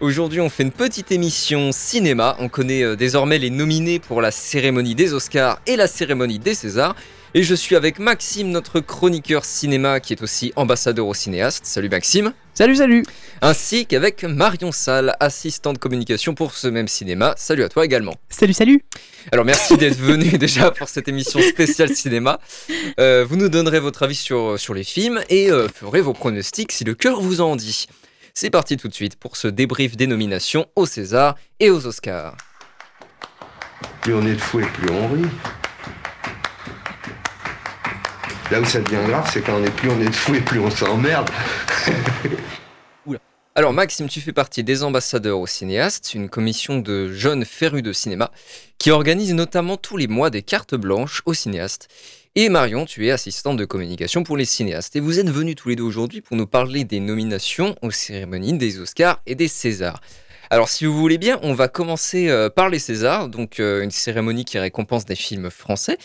Aujourd'hui, on fait une petite émission cinéma. On connaît euh, désormais les nominés pour la cérémonie des Oscars et la cérémonie des Césars. Et je suis avec Maxime, notre chroniqueur cinéma, qui est aussi ambassadeur au cinéaste. Salut Maxime. Salut, salut. Ainsi qu'avec Marion Salle, assistante communication pour ce même cinéma. Salut à toi également. Salut, salut. Alors merci d'être venu déjà pour cette émission spéciale cinéma. Euh, vous nous donnerez votre avis sur, sur les films et euh, ferez vos pronostics si le cœur vous en dit. C'est parti tout de suite pour ce débrief des nominations aux Césars et aux Oscars. Plus on est de fou et plus on rit. Là où ça devient grave, c'est quand on est plus on est de fou et plus on s'emmerde. Alors Maxime, tu fais partie des ambassadeurs au cinéaste, une commission de jeunes férus de cinéma qui organise notamment tous les mois des cartes blanches aux cinéastes. Et Marion, tu es assistante de communication pour les cinéastes. Et vous êtes venus tous les deux aujourd'hui pour nous parler des nominations aux cérémonies des Oscars et des Césars. Alors si vous voulez bien, on va commencer euh, par les Césars, donc euh, une cérémonie qui récompense des films français.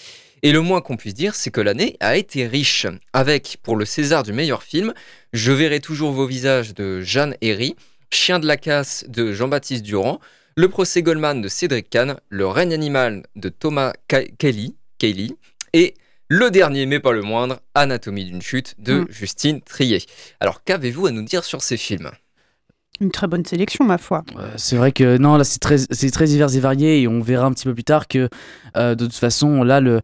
Et le moins qu'on puisse dire, c'est que l'année a été riche, avec pour le César du meilleur film, Je verrai toujours vos visages de Jeanne Herry, Chien de la casse de Jean-Baptiste Durand, Le procès Goldman de Cédric Kahn, Le règne animal de Thomas Kelly, Kelly et le dernier, mais pas le moindre, Anatomie d'une chute de Mm. Justine Trier. Alors qu'avez-vous à nous dire sur ces films? Une très bonne sélection, ma foi. Euh, c'est vrai que non, là c'est très, c'est très divers et varié et on verra un petit peu plus tard que euh, de toute façon là le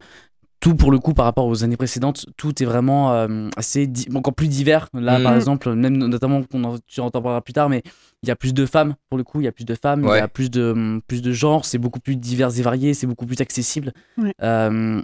tout pour le coup par rapport aux années précédentes, tout est vraiment euh, assez di- encore plus divers. Là Mhm. par exemple, même notamment qu'on en, tu en parleras plus tard, mais il y a plus de femmes pour le coup, il y a plus de femmes, il Ouais. y a plus de plus de genres, c'est beaucoup plus divers et varié, c'est beaucoup plus accessible. Ouais. Euh,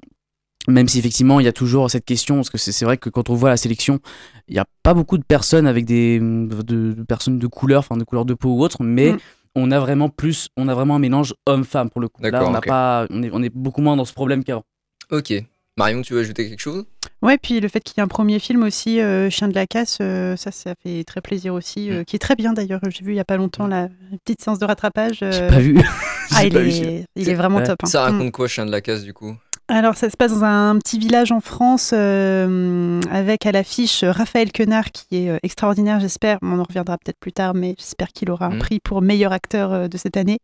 même si effectivement il y a toujours cette question, parce que c'est c'est vrai que quand on voit la sélection, il n'y a pas beaucoup de personnes avec des de, de personnes de couleur, enfin de couleur de peau ou autre, mais Mm. on a vraiment plus, on a vraiment un mélange homme-femme pour le coup. Là, D'accord, on n'a ok. pas, on est, on est beaucoup moins dans ce problème qu'avant. Ok. Marion, tu veux ajouter quelque chose? Ouais, puis le fait qu'il y ait un premier film aussi, euh, Chien de la casse, euh, ça, ça fait très plaisir aussi, euh, qui est très bien d'ailleurs. J'ai vu il y a pas longtemps la petite séance de rattrapage. J'ai pas vu. Ah, il pas vu celui-là. est, il est vraiment Ouais. top. hein. Ça Mm. raconte quoi, Chien de la casse, du coup? Alors, ça se passe dans un petit village en France euh, avec à l'affiche Raphaël Quenard qui est euh, extraordinaire, j'espère. On en reviendra peut-être plus tard, mais j'espère qu'il aura un Mhm. prix pour meilleur acteur euh, de cette année.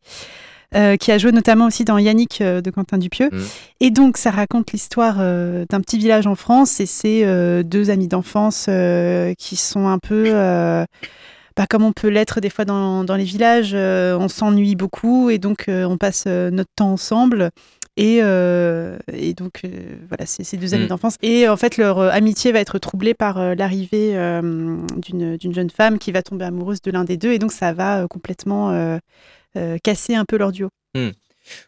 euh, qui a joué notamment aussi dans Yannick euh, de Quentin Dupieux. Mhm. Et donc, ça raconte l'histoire euh, d'un petit village en France et c'est euh, deux amis d'enfance euh, qui sont un peu. euh, bah, comme on peut l'être des fois dans, dans les villages, euh, on s'ennuie beaucoup et donc euh, on passe euh, notre temps ensemble. Et, euh, et donc, euh, voilà, c'est ces deux amis Mm. d'enfance. Et en fait, leur euh, amitié va être troublée par l'arrivée d'une jeune femme qui va tomber amoureuse de l'un des deux. Et donc, ça va complètement casser un peu leur duo.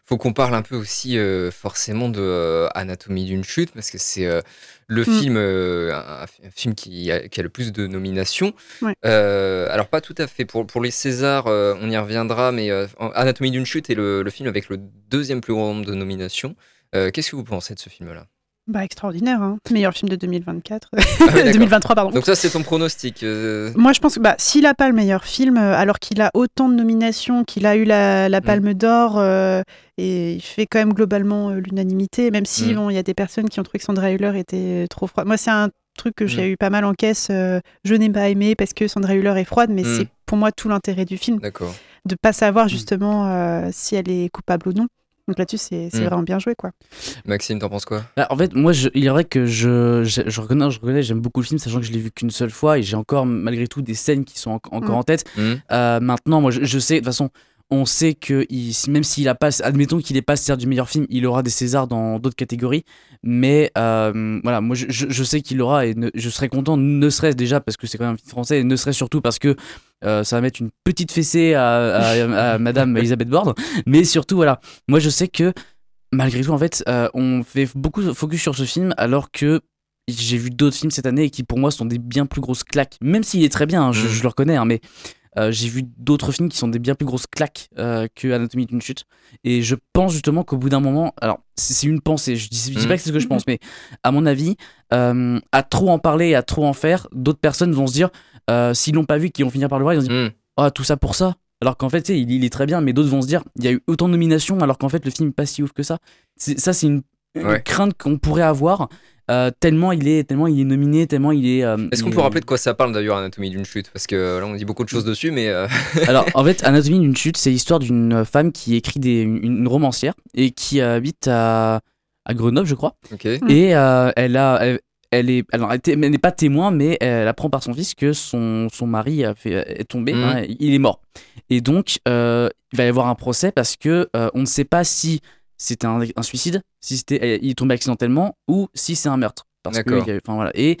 Faut qu'on parle un peu aussi euh, forcément de euh, Anatomie d'une chute parce que c'est euh, le Mm. film, un, un film qui a, qui a le plus de nominations. Ouais. Euh, alors pas tout à fait pour, pour les Césars, on y reviendra, mais Anatomie d'une chute est le, le film avec le deuxième plus grand nombre de nominations. Qu'est-ce que vous pensez de ce film-là? Bah, extraordinaire, hein. Meilleur film de 2024. Ah oui, d'accord. 2023, pardon. Donc ça c'est ton pronostic. euh, Moi, je pense que bah, s'il n'a pas le meilleur film, euh, alors qu'il a autant de nominations, qu'il a eu la, la Palme d'Or, euh, et il fait quand même globalement euh, l'unanimité, même si Mm. bon, il y a des personnes qui ont trouvé que Sandra Hüller était trop froide. Moi, c'est un truc que j'ai Mm. eu pas mal en caisse. euh, je n'ai pas aimé parce que Sandra Hüller est froide, mais Mm. c'est pour moi tout l'intérêt du film, D'accord. de pas savoir justement euh, si elle est coupable ou non. Donc là-dessus, c'est c'est Mm. vraiment bien joué, quoi. Maxime, t'en penses quoi? Bah, en fait, moi, je- il est vrai que je, je, je reconnais, je reconnais, j'aime beaucoup le film, sachant que je l'ai vu qu'une seule fois et j'ai encore, malgré tout, des scènes qui sont en- encore Mm. en tête. Hmm Euh, maintenant, moi, je, je sais, de toute façon, on sait que il- même s'il a pas, admettons qu'il n'est pas César du meilleur film, il aura des Césars dans d'autres catégories. Mais euh, voilà, moi, je, sais qu'il l'aura et ne- je serais content, ne serait-ce déjà parce que c'est quand même un film français, et ne serait-ce surtout parce que euh, ça va mettre une petite fessée à, à- à Madame Elisabeth Borne. Mais surtout, voilà, moi, je sais que malgré tout, en fait, euh, on fait beaucoup de focus sur ce film alors que j'ai vu d'autres films cette année et qui pour moi sont des bien plus grosses claques. Même s'il est très bien, hein, je, Mhm. je le reconnais, hein, mais j'ai vu d'autres films qui sont des bien plus grosses claques euh, que Anatomie d'une chute. Et je pense justement qu'au bout d'un moment, alors c'est une pensée, je dis, je dis Mhm. pas que c'est ce que je pense, mais à mon avis, euh, à trop en parler et à trop en faire, d'autres personnes vont se dire, euh, s'ils l'ont pas vu, qui vont finir par le voir, ils vont se dire, ah tout ça pour ça. Alors qu'en fait, tu sais, il, il est très bien, mais d'autres vont se dire, il y a eu autant de nominations, alors qu'en fait, le film est pas si ouf que ça. C'est- Ça, c'est une, une Ouais. crainte qu'on pourrait avoir. Euh, tellement il est tellement il est nominé tellement il est euh, Est-ce qu'on peut est- rappeler de quoi ça parle d'ailleurs, Anatomie d'une chute? Parce que là, on dit beaucoup de choses dessus, mais. euh, Alors, en fait, Anatomie d'une chute, c'est l'histoire d'une femme qui écrit des, une, une romancière et qui habite à, à Grenoble, je crois. Ok. Et euh, elle a. Elle, elle est, alors, elle n'est pas témoin, mais elle apprend par son fils que son, son mari a fait, est tombé, Mhm. hein, il est mort. Et donc, euh, il va y avoir un procès parce que euh, on ne sait pas si c'était un, un suicide, si c'était, il est tombé accidentellement ou si c'est un meurtre. Parce que, il enfin, voilà. Et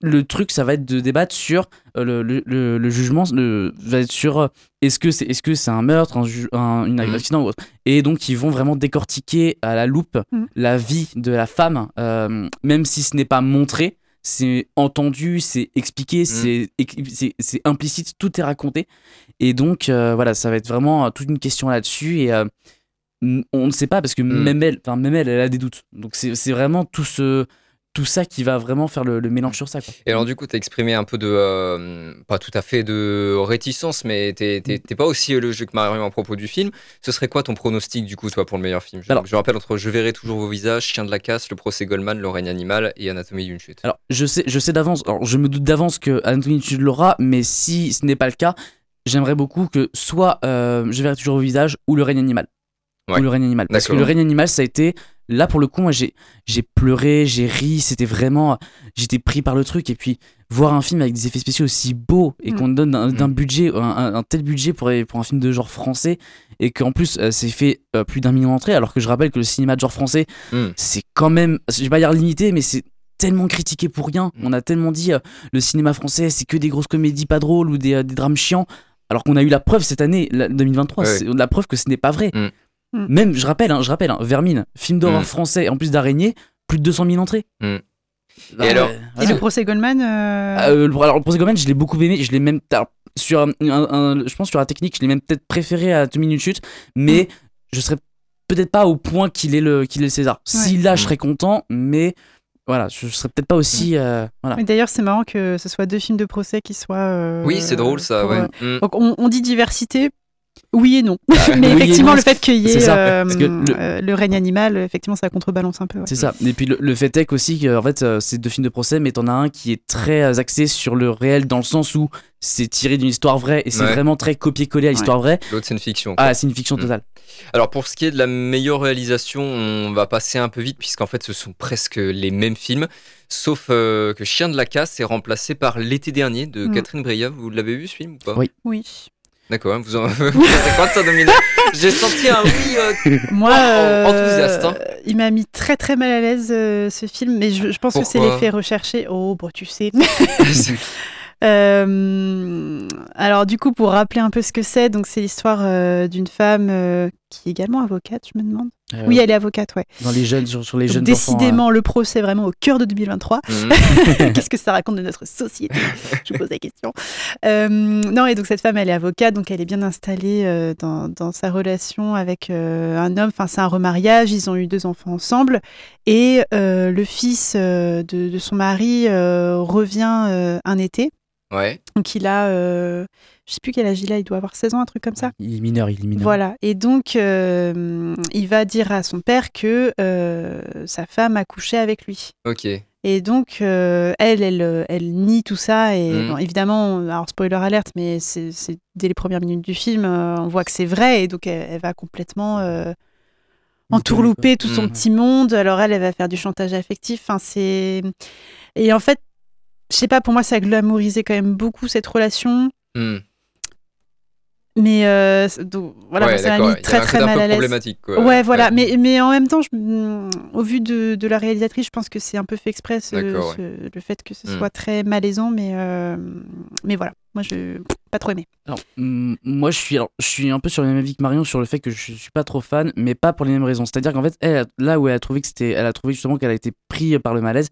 le truc, ça va être de débattre sur euh, le, le, le- le jugement, le, va être sur euh, est-ce que c'est est -ce c'est -ce un meurtre, un, une Mhm. accident ou autre. Et donc, ils vont vraiment décortiquer à la loupe Mhm. la vie de la femme, euh, même si ce n'est pas montré, c'est entendu, c'est expliqué, c'est c'est- implicite, tout est raconté. Et donc, euh, voilà, ça va être vraiment toute une question là-dessus. Et euh, on ne sait pas parce que Mhm. même elle, enfin même elle, elle a des doutes. Donc c'est vraiment tout ce tout ça qui va vraiment faire le, le mélange sur ça. Quoi. Et alors, du coup, tu as exprimé un peu de. euh, pas tout à fait de réticence, mais t'es t'es pas aussi logique que Marion à propos du film. Ce serait quoi ton pronostic, du coup, toi, pour le meilleur film? Je, Alors- je rappelle entre Je verrai toujours vos visages, Chien de la casse, Le procès Goldman, Le règne animal et Anatomie d'une chute. Alors, je sais, je sais d'avance, alors je me doute d'avance que Anthony tu l'aura, mais si ce n'est pas le cas, j'aimerais beaucoup que soit euh, Je verrai toujours au visage ou Le règne animal. Ouais. Ou Le règne animal. Parce que. Le règne animal, ça a été. Là, pour le coup, moi, j'ai j'ai pleuré, j'ai ri, c'était vraiment. J'étais pris par le truc. Et puis, voir un film avec des effets spéciaux aussi beaux et Mm. qu'on donne un, d'un Mm. budget, un, un- tel budget pour, pour un film de genre français, et qu'en plus, euh, c'est fait euh, plus d'un million d'entrées, alors que je rappelle que le cinéma de genre français, Mm. c'est quand même. Je vais pas dire limité, mais c'est tellement critiqué pour rien. On a tellement dit euh, le cinéma français, c'est que des grosses comédies pas drôles ou des, euh, des drames chiants. Alors qu'on a eu la preuve cette année, la- 2023, Ouais. c'est la preuve que ce n'est pas vrai. Mm. Mm. Même, je rappelle, hein, je rappelle, hein, Vermine, film d'horreur Mm. français en plus d'araignée, plus de 200 000 entrées. Mm. Bah, Et alors- euh, Et voilà. le procès Goldman euh, Euh, le- alors le procès Goldman, je l'ai beaucoup aimé, je l'ai même alors, sur un, un- un- je pense sur la technique, je l'ai même peut-être préféré à Two Minute Chute, mais Mm. je serais peut-être pas au point qu'il est le qu'il est le César. Si là, je serais content, mais voilà, je, je serais peut-être pas aussi euh, voilà. Mais d'ailleurs, c'est marrant que ce soit deux films de procès qui soient. euh, Oui, c'est drôle, ça, pour, ouais. euh, Mm. Donc on, on dit diversité. Oui et non. Mais Oui et effectivement, non, le fait qu'il y ait euh, parce que le- euh, le règne animal, effectivement, ça contrebalance un peu. ouais. C'est ça. Et puis le, le fait est qu'aussi, que, en fait, euh, c'est deux films de procès, mais t'en as un qui est très axé sur le réel dans le sens où c'est tiré d'une histoire vraie et c'est Ouais. vraiment très copié-collé à l'histoire vraie. L'autre, c'est une fiction. quoi. Ah, c'est une fiction Mm. totale. Alors pour ce qui est de la meilleure réalisation, on va passer un peu vite puisqu'en fait ce sont presque les mêmes films, sauf euh, que Chien de la casse est remplacé par L'été dernier de Mm. Catherine Breillat. Vous l'avez vu ce film ou pas? Oui. Oui. D'accord, hein, vous en quoi de ça Dominique J'ai senti un oui. euh, Moi, euh, enthousiaste, hein. il m'a mis très très mal à l'aise euh, ce film, mais je, je pense que c'est l'effet recherché. Oh, bon, tu sais. Alors du coup, pour rappeler un peu ce que c'est, donc c'est l'histoire d'une femme qui est également avocate, je me demande. Euh, Oui, elle est avocate, ouais. Dans les jeunes, sur, sur les Donc, jeunes enfants. décidément, le procès vraiment au cœur de 2023. Mhm. Qu'est-ce que ça raconte de notre société? Je vous pose la question. Euh, non, et donc cette femme, elle est avocate, donc elle est bien installée euh, dans, dans sa relation avec un homme. Enfin, c'est un remariage, ils ont eu deux enfants ensemble. Et le fils de, de son mari revient un été. Ouais. Donc il a, je sais plus quel âge il a, il doit avoir 16 ans, un truc comme ça. Il est mineur, il est mineur. Voilà. Et donc, euh, il va dire à son père que euh, sa femme a couché avec lui. Ok. Et donc, euh, elle, elle, elle nie tout ça. Et Mhm. bon, évidemment, alors spoiler alerte, mais c'est c'est dès les premières minutes du film, euh, on voit que c'est vrai. Et donc, elle, elle va complètement euh, entourlouper tout son Mhm. petit monde. Alors, elle, elle va faire du chantage affectif. Enfin, c'est. Et en fait, je sais pas, pour moi, ça a glamourisé quand même beaucoup cette relation. Hmm. Mais euh, donc, voilà, ouais, ça m'a mis très très mal peu à l'aise. problématique. Quoi. Ouais, voilà. Mais, mais en même temps, je- mm, au vu de, de la réalisatrice, je pense que c'est un peu fait exprès, ce- D'accord, ce- le fait que ce Mm. soit très malaisant. Mais, euh, mais voilà, moi, je pas trop aimé. Alors, mm, moi, je suis, alors, je suis un peu sur le même avis que Marion sur le fait que je suis pas trop fan, mais pas pour les mêmes raisons. C'est-à-dire qu'en fait, elle, là où elle a trouvé que c'était, elle a trouvé justement qu'elle a été prise par le malaise.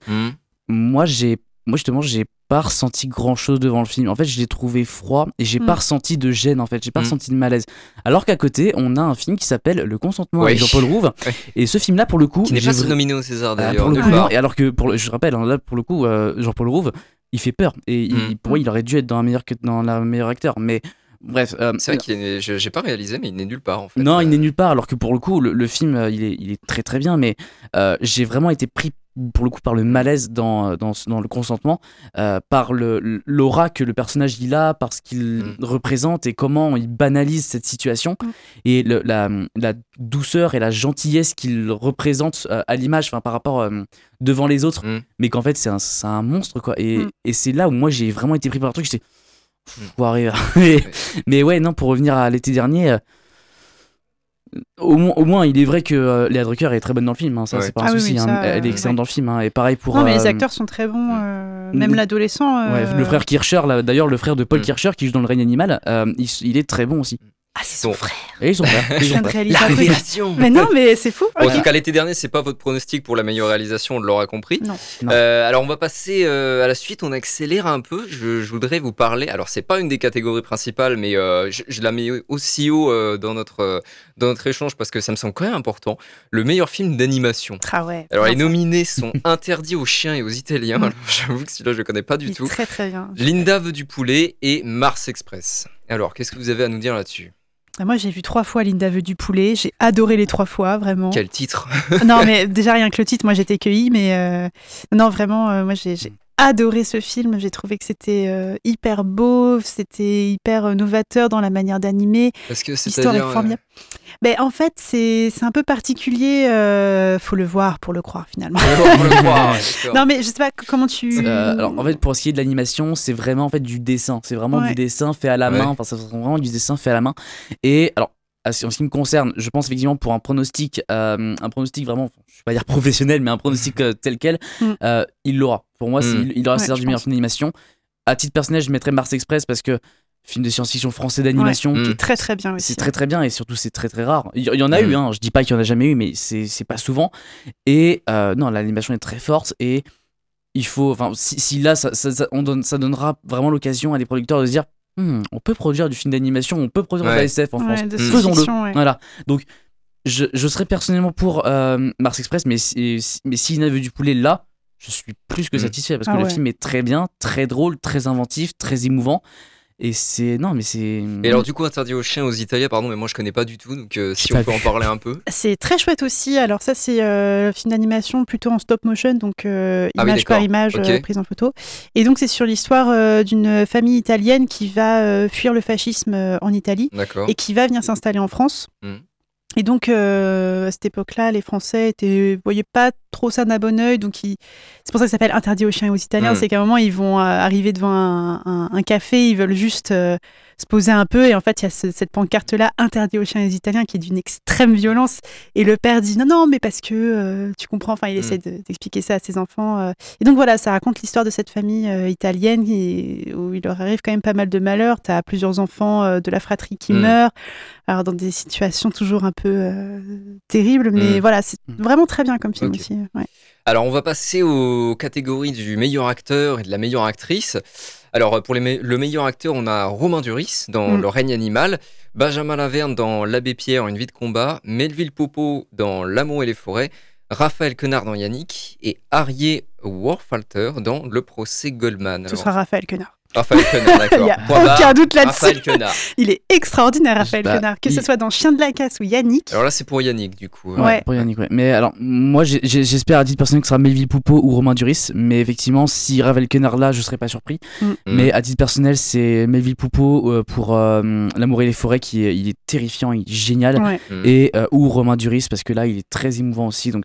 Moi, j'ai, moi justement, j'ai pas ressenti grand chose devant le film. En fait, je l'ai trouvé froid et j'ai Mm. pas ressenti de gêne. En fait, j'ai pas Mm. ressenti de malaise. Alors qu'à côté, on a un film qui s'appelle Le Consentement avec Oui. Jean-Paul Rouve. Ouais. Et ce film-là, pour le coup, Qui n'est j'ai pas vra- nominé au César Ah, d'ailleurs. Et alors que, pour le- je rappelle, hein, là, pour le coup, euh, Jean-Paul Rouve, il fait peur. Et il- Mm. pour moi, il aurait dû être dans un meilleur, dans la meilleur acteur. Mais bref. euh, C'est vrai qu'il est. J'ai pas réalisé, mais il n'est nulle part en fait. non, il Euh, n'est nulle part. Alors que pour le coup, le, le film, euh, il est, il est très très bien. Mais euh, j'ai vraiment été pris pour le coup par le malaise dans, dans, le consentement, euh, par le- l'aura que le personnage il a, par ce qu'il Mm. représente et comment il banalise cette situation Mm. et le- la, la douceur et la gentillesse qu'il représente euh, à l'image, enfin par rapport euh, devant les autres, Mm. mais qu'en fait c'est un, c'est un monstre quoi. Et, et c'est là où moi j'ai vraiment été pris par le truc. J'étais Mm. foiré. mais, mais ouais, non, pour revenir à l'été dernier. Au moins, au moins, il est vrai que euh, Léa Drucker est très bonne dans le film, hein, ça Ouais. c'est pas un Ah souci. oui, hein, elle est euh, excellente ouais. dans le film, hein, et pareil pour. Non, mais les euh, acteurs sont très bons, euh, mm. même l'adolescent. euh, ouais, le frère Kircher, là, d'ailleurs, le frère de Paul Mm. Kircher qui joue dans Le règne animal, euh, il, il est très bon aussi. Ah, c'est son frère. Et ils réaliser La révélation Mais non, mais c'est fou. En tout cas, l'été dernier, c'est pas votre pronostic pour la meilleure réalisation, on l'aura compris. Non. Non. Euh, alors, on va passer euh, à la suite. On accélère un peu. Je, je voudrais vous parler. Alors, c'est pas une des catégories principales, mais euh, je, je la mets aussi haut euh, dans notre euh, dans notre échange parce que ça me semble quand même important. Le meilleur film d'animation. Ah ouais. Alors, les nominés sont Interdits aux chiens et aux Italiens. Alors, J'avoue que celui-là, je le connais pas du tout. Très très bien. Linda veut du poulet et Mars Express. Alors, qu'est-ce que vous avez à nous dire là-dessus? Moi, j'ai vu trois fois Linda veut du poulet. J'ai adoré les trois fois, vraiment. Quel titre non, mais déjà rien que le titre, moi j'étais cueillie, mais euh, non, vraiment, euh, moi j'ai adoré ce film. J'ai trouvé que c'était euh, hyper beau, c'était hyper novateur dans la manière d'animer. Parce que L'histoire est formidable. Ben, en fait, c'est c'est un peu particulier. euh, faut le voir pour le croire finalement. on le d'accord. non, mais je sais pas comment tu. Euh, alors en fait pour ce qui est de l'animation c'est vraiment en fait du dessin c'est vraiment Ouais. du dessin fait à la Ouais. main enfin c'est vraiment du dessin fait à la main et alors à ce- en ce qui me concerne je pense effectivement pour un pronostic euh, un pronostic vraiment je vais pas dire professionnel mais un pronostic euh, tel quel Mm. euh, il l'aura pour moi Mm. il, il aura Ouais, César je du meilleur film d'animation à titre personnel je mettrais Mars Express parce que film de science-fiction français d'animation Ouais. qui Mm. est très très bien aussi. c'est très très bien et surtout c'est très très rare. Il y, en a Mm. eu, hein, je dis pas qu'il y en a jamais eu, mais c'est c'est pas souvent. Et euh, non, l'animation est très forte et il faut, enfin, si, si là, ça, ça, ça- on donne, ça donnera vraiment l'occasion à des producteurs de se dire, Hmm, on peut produire du film d'animation, on peut produire de la. SF en France. Ouais, Mm. Faisons-le. Voilà. Donc, je, je serais personnellement pour euh, Mars Express, mais si, si- mais s'il n'avait du poulet là, je suis plus que Mm. satisfait parce Ah que le ouais. film est très bien, très drôle, très inventif, très émouvant. Et c'est. Non, mais c'est. Et alors, du coup, interdit aux chiens aux Italiens, pardon, mais moi je connais pas du tout, donc euh, si on peut en parler un peu. C'est très chouette aussi. Alors ça, c'est euh, un film d'animation plutôt en stop motion, donc euh, Ah oui, image par d'accord. image, Ok. euh, prise en photo. Et donc c'est sur l'histoire euh, d'une famille italienne qui va euh, fuir le fascisme euh, en Italie D'accord. et qui va venir s'installer en France. Mhm. Et donc euh, à cette époque-là, les Français étaient voyaient pas trop ça d'un bon œil, donc ils- c'est pour ça que ça s'appelle interdit aux chiens et aux Italiens. Mhm. C'est qu'à un moment ils vont euh, arriver devant un, un- un café, ils veulent juste euh, se poser un peu, et en fait il y a ce- cette pancarte-là interdit aux chiens et aux Italiens qui est d'une extrême violence. Et le père dit non, non, mais parce que euh, tu comprends, enfin, il essaie de- d'expliquer ça à ses enfants. euh. Et donc voilà, ça raconte l'histoire de cette famille euh, italienne qui- où il leur arrive quand même pas mal de malheurs. Tu as plusieurs enfants de la fratrie qui Mm. meurent, alors dans des situations toujours un peu terribles, mais Mm. voilà, c'est Mm. vraiment très bien comme film aussi. ouais. Alors, on va passer aux catégories du meilleur acteur et de la meilleure actrice. Alors, pour les me- le meilleur acteur, on a Romain Duris dans Mm. Le règne animal, Benjamin Laverne dans L'Abbé Pierre, Une vie de combat, Melville Popo dans L'amour et les forêts, Raphaël Quenard dans Yannick et Arié Warfalter dans Le procès Goldman. Ce Alors, sera Raphaël Quenard. Raphaël Quenard, Il d'accord. n'y a Point barre, aucun doute là-dessus. Raphaël Quenard. Il est extraordinaire, Raphaël Bah, Quenard. Que ce il- soit dans Chien de la casse ou Yannick. Alors là, c'est pour Yannick, du coup. Ouais. Pour Yannick, ouais. Mais alors, moi, j'espère à titre personnel que ce sera Melville Poupeau ou Romain Duris. Mais effectivement, si Ravel Kenard là, je serais pas surpris. Mm. Mais à titre personnel, c'est Melville Poupeau euh, pour euh, L'amour et les forêts qui est, il est terrifiant, il est génial. Ouais. Mm. Et euh, ou Romain Duris parce que là, il est très émouvant aussi. Donc,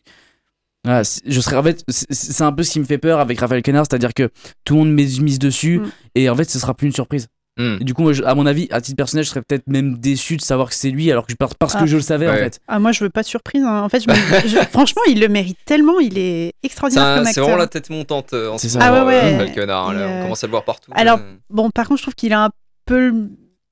voilà, c'est- je serais en fait, c'est- un peu ce qui me fait peur avec Raphaël Kenard, c'est-à-dire que tout le monde mise mise dessus Mm. et en fait, ce sera plus une surprise. Mm. Et du coup, moi, je- à mon avis, à titre personnel, je serais peut-être même déçu de savoir que c'est lui, alors que je parce parce que Ah. je le savais en fait. Ah, moi, je veux pas de surprise. hein. En fait, je me- je- franchement, il le mérite tellement. Il est C'est extraordinaire un- comme c'est acteur. vraiment la tête montante euh, en ce moment, Ah ouais, euh, ouais. Raphaël Quenard. Et, là, euh, On commence à le voir partout. alors, euh. Bon, par contre, je trouve qu'il a un peu le-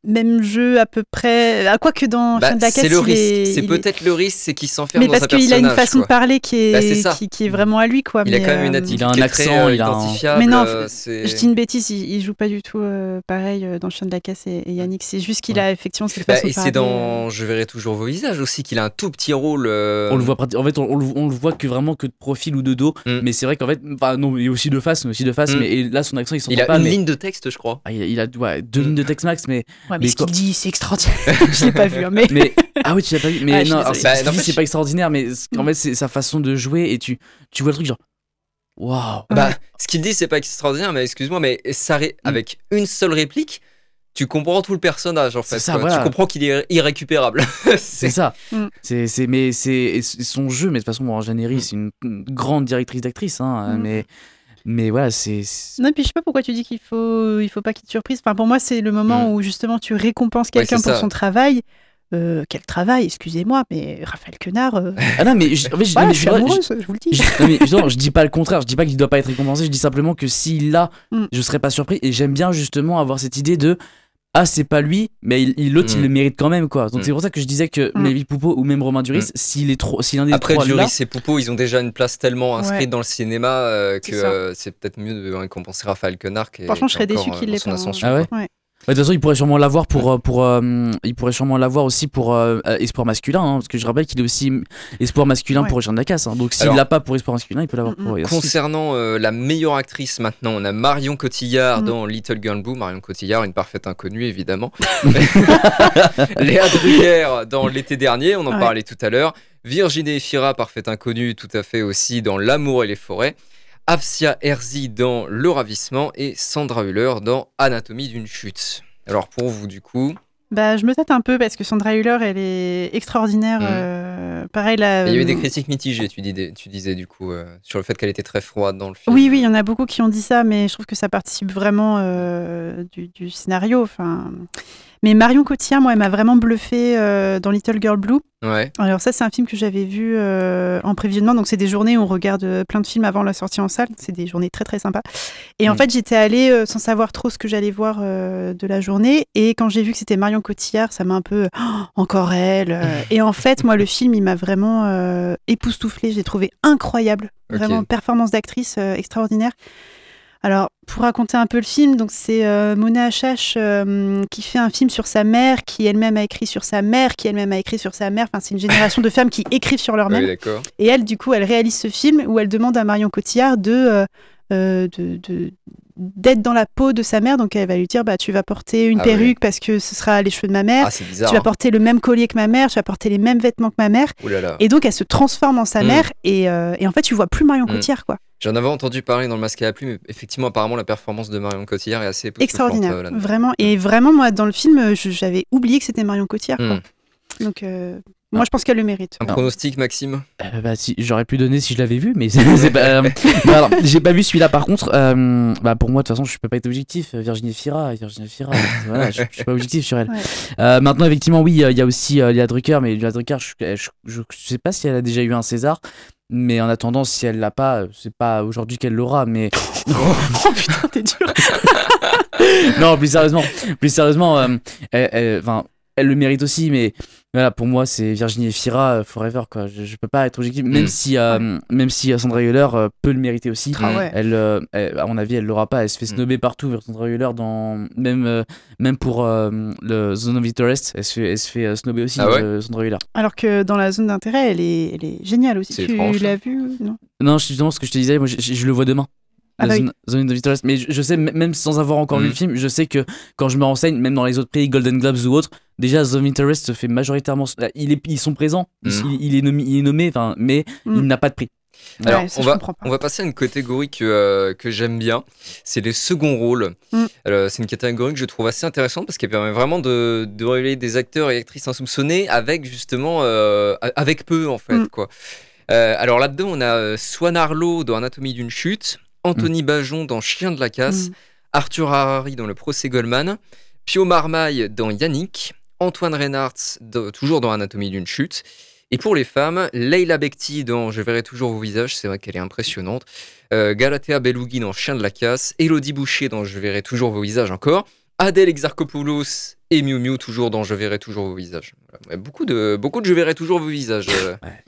même jeu à peu près. À quoi que dans Bah, Chien de la c'est casse, le risque. est- C'est est- peut-être le risque, c'est qu'il s'enferme Mais dans parce qu'il a une façon quoi. de parler qui Bah, est, ça. qui, qui est vraiment à lui, quoi. Il a quand même une euh, attitude il a un qui est accent, très, euh, il a un- identifiable. Mais non, euh, Je dis une bêtise, il, il joue pas du tout euh, pareil euh, dans Chien de la casse et, et Yannick. C'est juste qu'il Ouais. a effectivement cette Bah, façon et de c'est parler, dans Je verrai toujours vos visages aussi qu'il a un tout petit rôle. euh, On le voit en fait on, on le, on le voit que vraiment que de profil ou de dos Mm. mais c'est vrai qu'en fait enfin non il est aussi de face mais aussi de face Mm. mais et là son accent il s'entend Il a pas une ligne de texte, je crois. Ah, il a, deux Mm. lignes de texte max mais Ouais, mais, mais ce qu'il dit, c'est extraordinaire. je l'ai pas vu, hein, mais. mais ah oui tu l'as pas vu mais Ah, je non alors, ce Bah, qu'il dit, n'empêche- c'est pas extraordinaire mais en Mm. fait c'est sa façon de jouer et tu tu vois le truc genre waouh Bah, ce qu'il dit, c'est pas extraordinaire, mais excuse-moi, mais ça ré- Mm. avec une seule réplique, tu comprends tout le personnage en fait. ça, voilà. Tu comprends qu'il est irrécupérable. c'est ça Mm. c'est c'est mais c'est son jeu mais de toute façon bon, Jeanne Herry, Mm. c'est une grande directrice d'actrice hein, Mm. mais mais voilà c'est Non, puis je sais pas pourquoi tu dis qu'il faut, il faut pas qu'il te surprise. Enfin, pour moi, c'est le moment Mm. où justement tu récompenses quelqu'un pour ça. son travail. Euh, quel travail, excusez-moi, mais Raphaël Quenard. euh, ah non mais je, en fait, je- non, voilà, mais je je- suis amoureuse, je vous le dis. Je, non, mais je dis pas le contraire, je dis pas qu'il doit pas être récompensé, je dis simplement que s'il l'a, Mm. je serais pas surpris et j'aime bien justement avoir cette idée de ah c'est pas lui mais il- il- l'autre il Mm. le mérite quand même quoi donc Mm. c'est pour ça que je disais que Mm. Melville Poupeau ou même Romain Duris s'il est trop s'il en est Après, trois là Duris et Poupeau, ils ont déjà une place tellement inscrite Ouais. dans le cinéma euh, que C'est euh, c'est peut-être mieux de récompenser Raphaël Quenard. qui est- Franchement, je serais déçu euh, qu'il l'ait pas. Ah ouais. Ouais. De toute façon il pourrait sûrement l'avoir pour euh, pour euh, il pourrait sûrement l'avoir aussi pour euh, espoir masculin hein, parce que je rappelle qu'il est aussi espoir masculin Ouais. pour Jean de la Casse hein. donc s'il l'a pas pour espoir masculin il peut l'avoir Mm, pour mm. Concernant euh, la meilleure actrice maintenant, on a Marion Cotillard Mm. dans Little Girl Blue. Marion Cotillard, une parfaite inconnue évidemment. Léa Drucker dans l'été dernier, on en Ouais. parlait tout à l'heure. Virginie Efira, parfaite inconnue tout à fait aussi dans L'amour et les forêts. Afsia Herzi dans Le ravissement et Sandra Hüller dans Anatomie d'une chute. Alors pour vous du coup, Bah, je me tâte un peu parce que Sandra Hüller, elle est extraordinaire. Mhm. euh, pareil, là. il y a eu des euh, critiques mitigées, tu, dis- tu disais du coup, euh, sur le fait qu'elle était très froide dans le film. Oui, oui, il y en a beaucoup qui ont dit ça, mais je trouve que ça participe vraiment euh, du, du scénario. Enfin, mais Marion Cotillard, moi, elle m'a vraiment bluffé euh, dans Little Girl Blue. Ouais. Alors ça, c'est un film que j'avais vu euh, en prévisionnement. Donc c'est des journées où on regarde euh, plein de films avant la sortie en salle. C'est des journées très très sympas. Et en Mm. fait, j'étais allée euh, sans savoir trop ce que j'allais voir euh, de la journée. Et quand j'ai vu que c'était Marion Cotillard, ça m'a un peu Oh, encore elle. Et en fait, moi, le film, il m'a vraiment euh, époustouflé. J'ai trouvé incroyable, vraiment performance d'actrice extraordinaire. Alors, pour raconter un peu le film, donc c'est euh, Mona Achache euh, qui fait un film sur sa mère, qui elle-même a écrit sur sa mère, qui elle-même a écrit sur sa mère. Enfin, c'est une génération de femmes qui écrivent sur leur Oui, mère. Et elle, du coup, elle réalise ce film où elle demande à Marion Cotillard de, euh, euh, de, de- d'être dans la peau de sa mère. Donc, elle va lui dire, bah, tu vas porter une Ah perruque parce que ce sera les cheveux de ma mère. Ah, bizarre. tu vas hein. porter le même collier que ma mère, tu vas porter les mêmes vêtements que ma mère. Ouh là là. Et donc, elle se transforme en sa Mm. mère. Et, euh, et en fait, tu vois plus Marion Mm. Cotillard, quoi. J'en avais entendu parler dans le masque à la pluie, mais effectivement, apparemment, la performance de Marion Cotillard est assez Extraordinaire. euh, là-dedans. vraiment. Et vraiment, moi, dans le film, j'avais oublié que c'était Marion Cotillard, quoi. Mm. Donc, euh, moi, je pense qu'elle le mérite. Un Non. pronostic, Maxime Euh, bah, si, j'aurais pu donner si je l'avais vu, mais c'est pas. euh, j'ai pas vu celui-là par contre. euh, bah, pour moi, de toute façon, je peux pas être objectif. Virginie Fira, Virginie Fira, voilà, je, je suis pas objectif sur elle. Ouais. Euh, maintenant, effectivement, oui, euh, il y a aussi euh, Léa Drucker, mais Léa Drucker, je, je, je- je sais pas si elle a déjà eu un César. Mais en attendant, si elle l'a pas, c'est pas aujourd'hui qu'elle l'aura. Mais oh putain, t'es dur. non, plus sérieusement, plus sérieusement, euh, elle, elle- enfin, elle le mérite aussi, mais voilà, pour moi, c'est Virginie Efira euh, forever quoi. Je, je peux pas être objectif, même Mm. si, euh, même si euh, Sandra Hüller peut le mériter aussi. Ah ouais. Elle, euh, elle- à mon avis, elle l'aura pas. Elle se fait Mm. snobber partout, Sandra Hüller, dans même euh, même pour euh, le Zone of Interest, elle se fait, elle se fait snobber aussi, Ah ouais? Sandra Hüller. Alors que dans la zone d'intérêt, elle est, elle est géniale aussi. C'est Tu l'as vu Non? Non, justement, ce que je te disais, moi, je, je- je le vois demain. Ah bah oui. zone, zone of Interest. Mais je, je sais, même sans avoir encore Mm. vu le film, je sais que quand je me renseigne, même dans les autres pays, Golden Globes ou autres, déjà Zone of Interest se fait majoritairement. Il est, ils sont présents, Mm. il, il est nommé, il est nommé mais Mm. il n'a pas de prix. Alors, Ouais, ça, on, va, comprends pas. on va passer à une catégorie que, euh, que j'aime bien. C'est les seconds rôles. Mm. C'est une catégorie que je trouve assez intéressante parce qu'elle permet vraiment de, de révéler des acteurs et actrices insoupçonnés avec justement euh, a- avec peu en fait. Mm. Quoi. Euh, alors là-dedans, on a Swan Arlo dans Anatomie d'une chute, Anthony Bajon dans Chien de la casse, Mm. Arthur Harari dans Le procès Goldman, Pio Marmaille dans Yannick, Antoine Reinhardt toujours dans Anatomie d'une chute. Et pour les femmes, Leila Bekti dans Je verrai toujours vos visages, c'est vrai qu'elle est impressionnante. Euh, Galatea Belougui dans Chien de la casse, Elodie Boucher dans Je verrai toujours vos visages encore, Adèle Exarchopoulos et Miu Miu toujours dans Je verrai toujours vos visages. Voilà. Beaucoup, de, beaucoup de Je verrai toujours vos visages. euh. Ouais.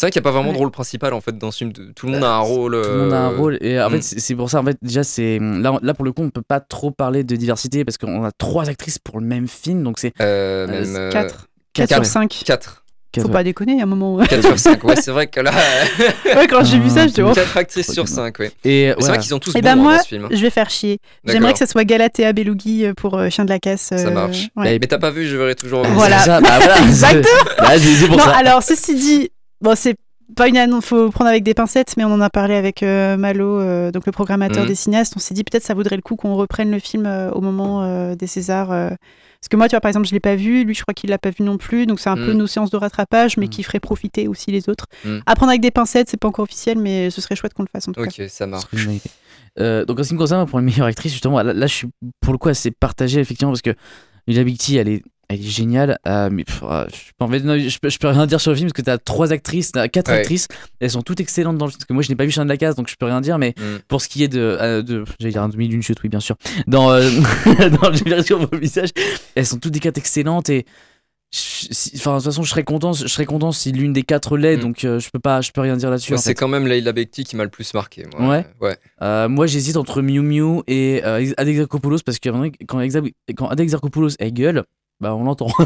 C'est vrai qu'il n'y a pas vraiment de Ouais. rôle principal en fait dans ce film. Tout le monde a un rôle. Tout le monde a un euh, rôle et en mm. fait c'est c'est pour ça en fait déjà c'est là, là pour le coup on peut pas trop parler de diversité parce qu'on a trois actrices pour le même film donc c'est euh, Euh, même, euh, 4. quatre, 4 sur ouais. 5. 4. Faut pas déconner, il y a un moment. où- 4 sur 5. Ouais, c'est vrai que là. ouais, quand j'ai vu ça, je dis, oh, 4 actrices sur 5, ouais. et C'est vrai qu'ils sont tous Eh bons ben moi, dans ce film. hein. je vais faire chier. J'aimerais que ça soit Galatea Belugi euh, pour euh, Chien de la Casse. Ça euh, marche. ouais. Mais t'as pas vu, je verrai toujours. Voilà. Bah Exactement. Bah, c'est c'est pour Non, ça alors ceci dit, bon, c'est pas une annonce, faut prendre avec des pincettes, mais on en a parlé avec euh, Malo, euh, donc le programmateur Mhm. des cinéastes. On s'est dit peut-être ça vaudrait le coup qu'on reprenne le film euh, au moment euh, des Césars. euh, parce que moi, tu vois, par exemple, je l'ai pas vu, lui, je crois qu'il l'a pas vu non plus, donc c'est un peu Mhm. nos séances de rattrapage, mais Mhm. qui ferait profiter aussi les autres. À prendre avec des pincettes, c'est pas encore officiel, mais ce serait chouette qu'on le fasse en tout cas. Ok, ça marche. Euh, donc en ce qui me concerne pour une meilleure actrice justement là, là, je suis pour le coup assez partagé effectivement parce que Lila Bicti elle est elle est géniale euh, mais pff, euh, je, peux, en fait, non, je, peux, je peux rien dire sur le film parce que t'as trois actrices t'as quatre Ouais. actrices elles sont toutes excellentes dans le film parce que moi je n'ai pas vu Chien de la Case donc je peux rien dire mais Mm. pour ce qui est de, euh, de j'allais dire un demi d'une chute oui bien sûr dans euh, dans verrai sur vos visages elles sont toutes des quatre excellentes et si- Enfin, de toute façon, je serais content, je serais content si l'une des quatre l'est, Mm. donc je peux pas, je peux rien dire là-dessus. C'est quand même Leila Bekti qui m'a le plus marqué. Moi. Ouais. Ouais. Moi, j'hésite entre Miu Miu et euh, Ade Exarchopoulos parce que quand, quand Ade Exarchopoulos elle gueule, bah on l'entend.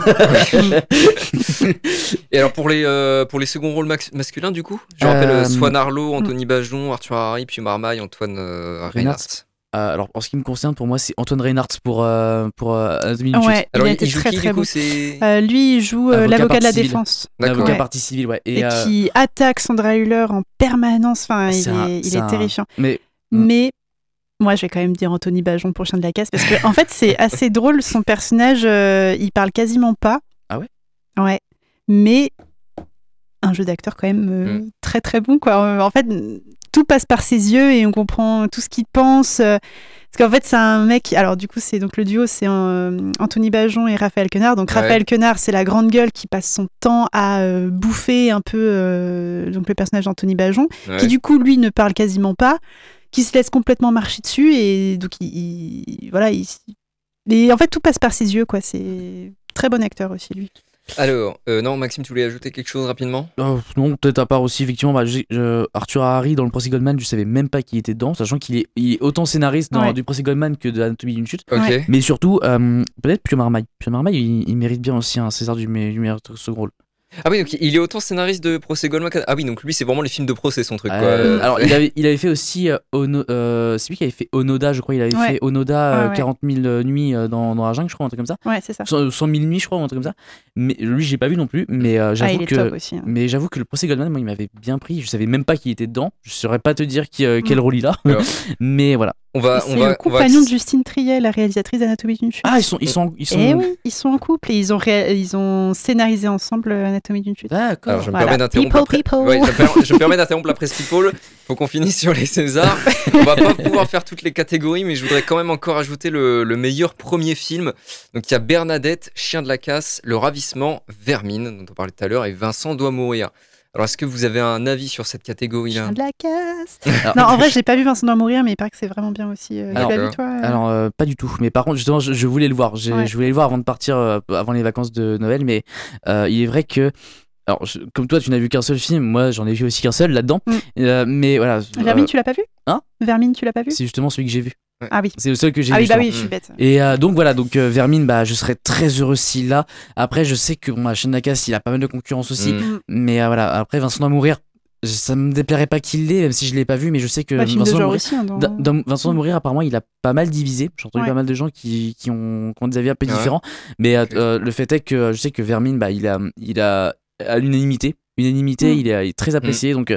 Et alors pour les, euh, pour les seconds rôles masculins, du coup? Je rappelle Euh, euh, Swan Arlo, Anthony Bajon, Arthur Harry, puis Marmaille, Antoine euh, Reinhardt. Euh, alors, en ce qui me concerne, pour moi, c'est Antoine Reinhardt pour, euh, pour euh, Anatomy d'une Ouais. Alors il a il, été il joue très qui très du coup bon. C'est. Euh, lui, il joue euh, Avocat l'avocat de la civile. défense. L'avocat Ouais. partie civile, ouais. Et, euh, qui attaque Sandra Hüller en permanence. Enfin, il c'est un- est, il est un- terrifiant. Mais Mm. Mais moi, je vais quand même dire Anthony Bajon pour Chien de la Casse parce que, en fait, c'est assez drôle. Son personnage, euh, il parle quasiment pas. Ah ouais? Ouais. Mais un jeu d'acteur quand même euh, Mm. très très bon, quoi. En fait, tout passe par ses yeux et on comprend tout ce qu'il pense. euh, Parce qu'en fait, c'est un mec. Alors, du coup, c'est donc le duo, c'est Anthony Bajon et Raphaël Quenard. Donc, Ouais. Raphaël Quenard, c'est la grande gueule qui passe son temps à euh, bouffer un peu euh, donc le personnage d'Anthony Bajon Ouais. qui du coup lui ne parle quasiment pas, qui se laisse complètement marcher dessus et donc il, il- voilà, il, et en fait tout passe par ses yeux quoi. C'est très bon acteur aussi lui. Alors, euh, non, Maxime, tu voulais ajouter quelque chose rapidement? Oh, non, peut-être à part aussi, effectivement, bah, Arthur Harry dans le procès Goldman, je savais même pas qu'il était dedans, sachant qu'il est, autant scénariste dans, Ouais. du procès Goldman que de Anatomie d'une chute. Mais surtout, euh, peut-être Pio Marmaille. Pio Marmaille, il, il mérite bien aussi un César du meilleur second rôle. Ah oui, donc il est autant scénariste de procès Goldman. Ah oui, donc lui, c'est vraiment les films de procès, son truc. Quoi. Euh, alors, il avait, il avait fait aussi. euh, Ono- euh, c'est lui qui avait fait Onoda, je crois. Il avait Ouais. fait Onoda euh, Ouais, ouais. 40 000 nuits euh, dans, dans la jungle, je crois, un truc comme ça. Ouais c'est ça. 100 100 000 nuits, je crois, ou un truc comme ça. Mais lui, j'ai pas vu non plus. Mais euh, Ah, j'avoue est que. aussi. hein. Mais j'avoue que le procès Goldman, moi, il m'avait bien pris. Je savais même pas qu'il était dedans. Je saurais pas te dire qui, euh, quel Mm. rôle il a. Ouais. mais voilà. on va, C'est on va, le on va compagnon de Justine Triet, la réalisatrice d'Anatomie d'une chute. Ah, ils sont. Ils sont, ils sont... Eh oui, ils sont en couple et ils ont, ré- ils ont scénarisé ensemble euh, Anatomie d'une chute. D'accord. Alors, je me Voilà. permets d'interrompre. la People, pré- people. Ouais, je, me per- je me permets d'interrompre la presse people. Faut qu'on finisse sur les Césars. On va pas pouvoir faire toutes les catégories, mais je voudrais quand même encore ajouter le, le meilleur premier film. Donc, il y a Bernadette, Chien de la casse, Le ravissement, Vermine, dont on parlait tout à l'heure, et Vincent doit mourir. Alors, est-ce que vous avez un avis sur cette catégorie-là Chien de la casse. Alors- Non, en vrai, j'ai pas vu Vincent doit mourir, mais il paraît que c'est vraiment bien aussi. Euh, tu Alors, l'as euh, vu toi euh Alors euh, pas du tout, mais par contre justement je, je voulais le voir, Ouais. je voulais le voir avant de partir, euh, avant les vacances de Noël, mais euh, il est vrai que, alors je- comme toi tu n'as vu qu'un seul film, moi j'en ai vu aussi qu'un seul là-dedans, Mm. Euh, mais voilà, Vermine, euh, tu l'as pas vu? Hein? Vermine, tu l'as pas vu? C'est justement celui que j'ai vu, Ah oui. c'est le seul que j'ai Ah vu. oui, bah oui, je suis bête. Et euh, donc voilà, donc euh, Vermine, bah je serais très heureux s'il l'a. Après je sais que bon, la chaîne Nakas, il a pas mal de concurrence aussi, Mm. mais euh, voilà, après Vincent doit mourir, ça me déplairait pas qu'il l'ait, même si je l'ai pas vu, mais je sais que Bah, Vincent doit mourir- aussi. hein, dans- Da- dans Vincent de Mourir, apparemment, il a pas mal divisé. J'ai entendu Ouais. pas mal de gens qui, qui, ont, qui ont des avis un peu Ah ouais différents. Mais le fait est que je sais que Vermine, bah, il a, il a à l'unanimité. Unanimité, Mm. il, est, il est très apprécié. Donc,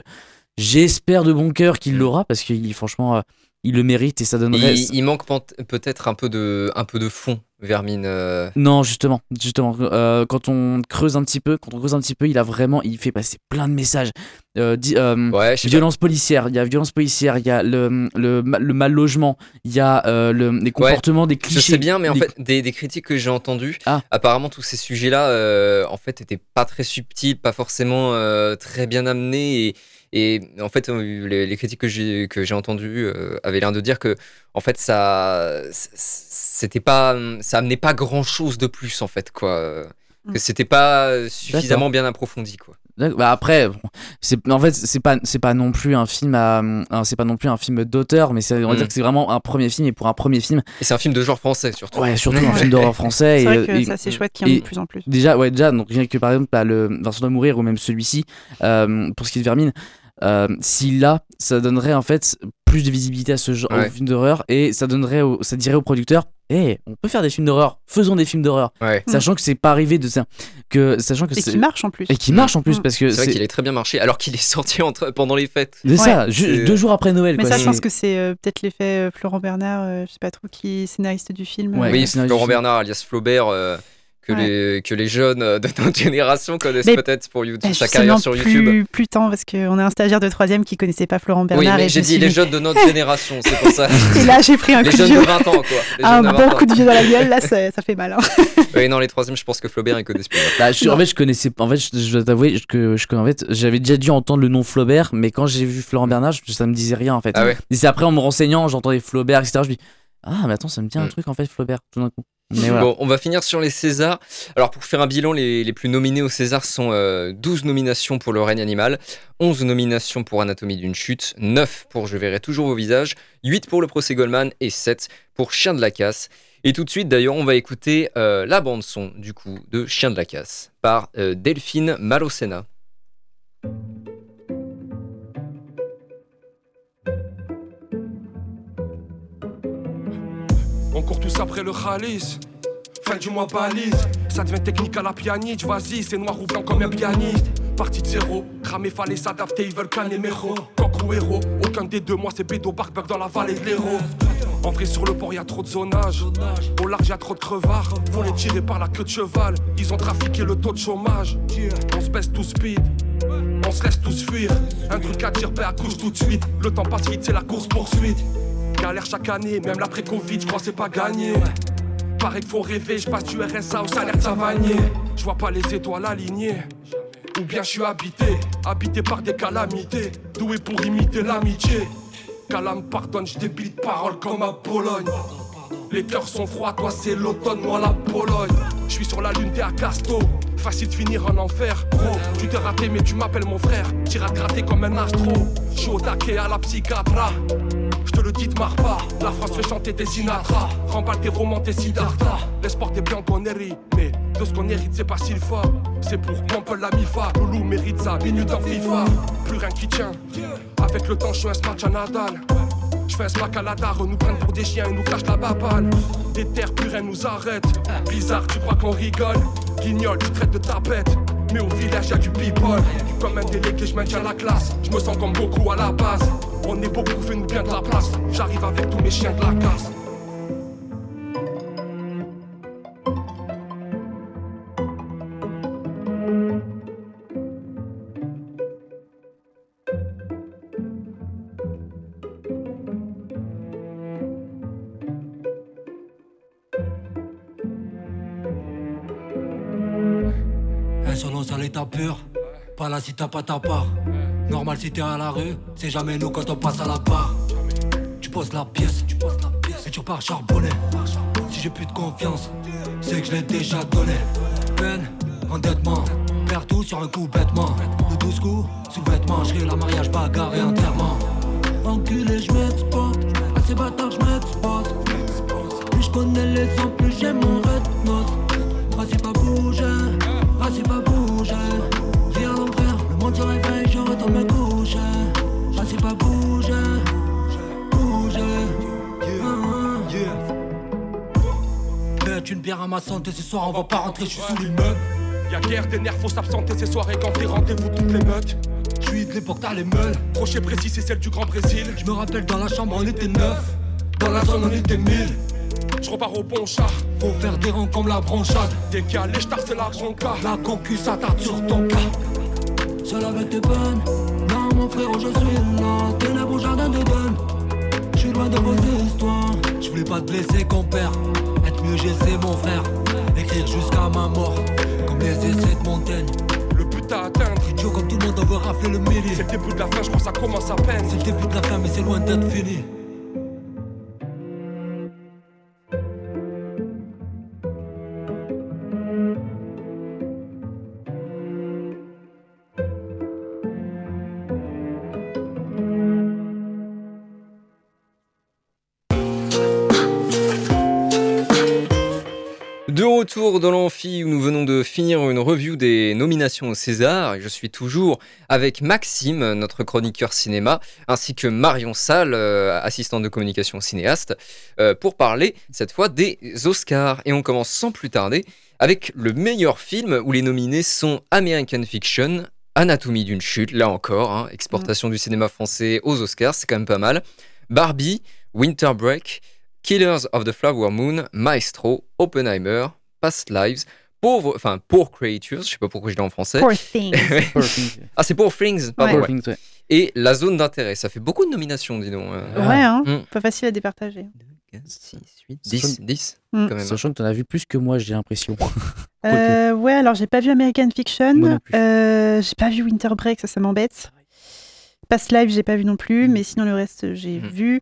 j'espère de bon cœur qu'il Mm. l'aura parce qu'il, franchement, euh, il le mérite et ça donnerait. il, il manque peut-être un peu de, un peu de fond, Vermine. euh. Non, justement, justement, euh, quand on creuse un petit peu, quand on creuse un petit peu, il a vraiment, il fait passer plein de messages. Euh, di- Ouais, je sais pas. Violence policière, il y a violence policière, il y a le, le, ma- le mal logement, il y a le, les comportements, des Je clichés. sais bien, mais en des- fait, des, des critiques que j'ai entendues, Ah. apparemment tous ces sujets-là, en fait, étaient pas très subtils, pas forcément très bien amenés, et, Et en fait, euh, les, les critiques que j'ai que j'ai entendues euh, avaient l'air de dire que en fait ça c'était pas ça amenait pas grand chose de plus en fait quoi. Mm. Que c'était pas suffisamment bien approfondi quoi. Bah après, bon, c'est en fait c'est pas c'est pas non plus un film à c'est pas non plus un film d'auteur, mais c'est on va Mm. dire que c'est vraiment un premier film et pour un premier film, Et c'est un film de genre français surtout. ouais surtout un film d'horreur français. C'est et, vrai que et- ça, c'est chouette qu'il y en ait de plus en plus. Déjà, ouais, déjà, donc rien que par exemple, bah, le Vincent doit mourir ou même celui-ci, euh, pour ce qui est de Vermine, euh, s'il l'a, ça donnerait en fait plus de visibilité à ce genre Ouais. au film d'horreur et ça donnerait, au- ça dirait aux producteurs, hé, on peut faire des films d'horreur, faisons des films d'horreur, Ouais. Mm. sachant que c'est pas arrivé de ça, que sachant que Et qui marche en plus. et qui marche en plus Mm. parce que C'est vrai qu'il est très bien marché alors qu'il est sorti entre, pendant les fêtes. c'est ça, deux jours après Noël. Mais quoi, ça, je pense que c'est euh, peut-être l'effet euh, Florent Bernard, euh, je sais pas trop qui est scénariste du film. Ouais, euh, oui, Florent du. Bernard alias Flaubert euh, que, Ouais. les, que les jeunes euh, de notre génération connaissent peut-être pour YouTube, bah, sa carrière sur YouTube. plus, plus tant, parce qu'on a un stagiaire de troisième qui connaissait pas Florent Bernard. Oui, mais j'ai dit suis les jeunes de notre génération, c'est pour ça. Et là, j'ai pris un les coup de jeunes de vieux. 20 ans, quoi. Les Un jeunes de 20 bon coup de vieux dans la gueule, là, ça, ça fait mal. hein. Oui, non, les troisièmes, je pense que Flaubert, il connaît Spielberg. Bah, je, en fait, je connaissais. En fait, je, je dois t'avouer que je, en fait, j'avais déjà dû entendre le nom Flaubert, mais quand j'ai vu Florent Bernard, je- ça me disait rien en fait. Ah ouais Et c'est après en me renseignant, j'entendais Flaubert, etc. Je me dis ah, mais attends, ça me dit un Mm. truc en fait, Flaubert, tout d'un coup. Bon, on va finir sur les Césars. Alors, pour faire un bilan, les, plus nominés aux Césars sont euh, 12 nominations pour Le règne animal, 11 nominations pour Anatomie d'une chute, 9 pour Je verrai toujours vos visages, 8 pour Le procès Goldman et 7 pour Chien de la casse. Et tout de suite, d'ailleurs, on va écouter euh, la bande-son, du coup, de Chien de la casse par euh, Delphine Malocena. On court tous après le Khalis. Fin du mois balise. Ça devient technique à la pianiste. Vas-y, c'est noir ou blanc comme un pianiste. Partie de zéro. Cramé, fallait s'adapter. Ils veulent canner méro. Coq ou héros. Aucun des deux, moi c'est Bédo Barbuck dans la vallée de l'héros. En vrai, sur le port, y a trop de zonage. Au large, y a trop de crevards. Faut les tirer par la queue de cheval. Ils ont trafiqué le taux de chômage. On se baisse tout speed. On se laisse tous fuir. Un truc à dire, ben accouche tout de suite. Le temps passe vite, c'est la course poursuite. Galère chaque année, même l'après Covid, je crois c'est pas gagné. Pareil qu'il faut rêver, je passe du RSA au salaire de Savanier. Je vois pas les étoiles alignées. Ou bien je suis habité, habité par des calamités. Doué pour imiter l'amitié. Calam pardonne, je débite parole comme à Pologne. Les cœurs sont froids, toi c'est l'automne, moi la Pologne. Je suis sur la lune, t'es à Casto. Facile de finir en enfer, gros. Tu t'es raté, mais tu m'appelles mon frère. T'iras te gratter comme un astro. Je suis au taquet à la psychiatre. Je te le dis, te marre pas. La France fait chanter des Sinatra. Remballe tes romans, tes Siddhartha. Laisse porter bien ton hérite. Mais de ce qu'on hérite, c'est pas si fort. C'est pour mon peu la mifa. Loulou mérite ça, minute en FIFA. Plus rien qui tient. Avec le temps, je suis un smash à Nadal. Je fais un smack à la nous prennent pour des chiens et nous clashent la babale. Des terres, plus rien nous arrête. Bizarre, tu crois qu'on rigole? Guignol, tu traites de tapette. Mais au village, y'a du people. Comme un délégué, je maintiens la classe. Je me sens comme beaucoup à la base. On est beaucoup, fais-nous bien de la place. J'arrive avec tous mes chiens de la casse. Là si t'as pas ta part. Normal si t'es à la rue, c'est jamais nous quand on passe à la barre. Tu poses la pièce, tu poses la pièce et tu repars charbonner. Si j'ai plus de confiance, c'est que je l'ai déjà donné. Peine, endettement, perds tout sur un coup bêtement. De 12 coups, sous-vêtements, je la mariage, bagarre à ma santé, ce soir on va pas rentrer, je suis sous l'immeuble. Y'a guerre des nerfs, faut s'absenter ces soirées quand t'es rendez-vous toutes les meutes. Je suis de l'époque, t'as les meules. Crochet précis, c'est celle du Grand Brésil. Je me rappelle dans la chambre, on était neuf. Dans la zone, on était mille. Je repars au bon chat. Faut faire des rangs comme la bronchade. Décalé, je c'est la bronca. La concu s'attarde sur ton cas. Seul avec tes peines. Non, mon frère, je suis là. Ténèbres au jardin de donne. Je suis loin de vos histoires. Je voulais pas te blesser, compère. Être mieux, j'essaie, mon frère. Écrire jusqu'à ma mort. Comme les essais de Montaigne. Le but à atteindre. Idiot comme tout le monde, on veut rafler le millier. C'est le début de la fin, je crois que ça commence à peine. C'est le début de la fin, mais c'est loin d'être fini. Nominations au César et je suis toujours avec Maxime, notre chroniqueur cinéma, ainsi que Marion Salle, euh, assistante de communication cinéaste, euh, pour parler cette fois des Oscars. Et on commence sans plus tarder avec le meilleur film où les nominés sont American Fiction, Anatomie d'une chute, là encore, hein, exportation du cinéma français aux Oscars, c'est quand même pas mal, Barbie, Winter Break, Killers of the Flower Moon, Maestro, Oppenheimer, Past Lives, Pauvre, enfin Poor Creatures, je sais pas pourquoi je l'ai en français. Poor thing. ah, c'est Poor Things, pardon. Ouais. ouais. Things, ouais. Et La Zone d'intérêt, ça fait beaucoup de nominations, dis donc. euh. Ouais, hein. Mm. Pas facile à départager. 6, 8, 10, 10 Mm. quand même. Sachant que t'en as vu plus que moi, j'ai l'impression. Euh, ouais, alors j'ai pas vu American Fiction. Euh, j'ai pas vu Winter Break, ça, ça m'embête. Past Live, j'ai pas vu non plus, mais sinon le reste, j'ai vu.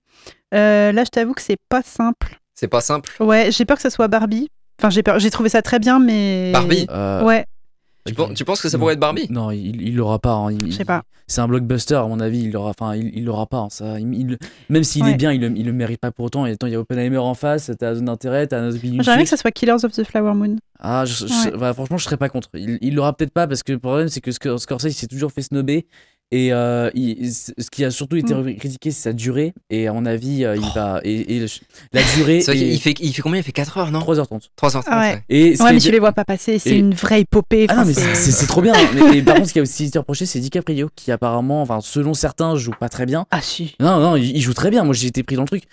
Euh, là, je t'avoue que c'est pas simple. C'est pas simple. Ouais, j'ai peur que ça soit Barbie. Enfin, j'ai peur. J'ai trouvé ça très bien, mais. Barbie Euh, Ouais, Tu, pen- tu penses que ça pourrait être Barbie? Non, il l'aura pas. hein. Je sais pas. C'est un blockbuster, à mon avis. Il l'aura. Enfin, il il l'aura pas. hein. Ça, il- il- même s'il Ouais. est bien, il le, il le mérite pas pour autant. Et attends, il y a Oppenheimer en face. T'as la zone d'intérêt. T'as J'aimerais bien que ça soit Killers of the Flower Moon. Ah, je- je- Ouais. bah, franchement, je serais pas contre. Il, il l'aura peut-être pas parce que le problème, c'est que Sc- Scorsese il s'est toujours fait snobber. Et euh, il- ce qui a surtout été Mm. critiqué, c'est sa durée. Et à mon avis, euh, il va. Et, et le- la durée. C'est vrai est qu'il fait, il fait combien? Il fait 4 heures, non? 3h30. 3h30. Ah ouais. ouais. Et Ouais, mais tu les vois pas passer. C'est Et- une vraie épopée. Ah non, mais c'est- trop bien. mais, et par contre, ce qui a aussi été reproché, c'est DiCaprio, qui apparemment, enfin, selon certains, joue pas très bien. Ah si. Non, non, il, il joue très bien. Moi, j'ai été pris dans le truc.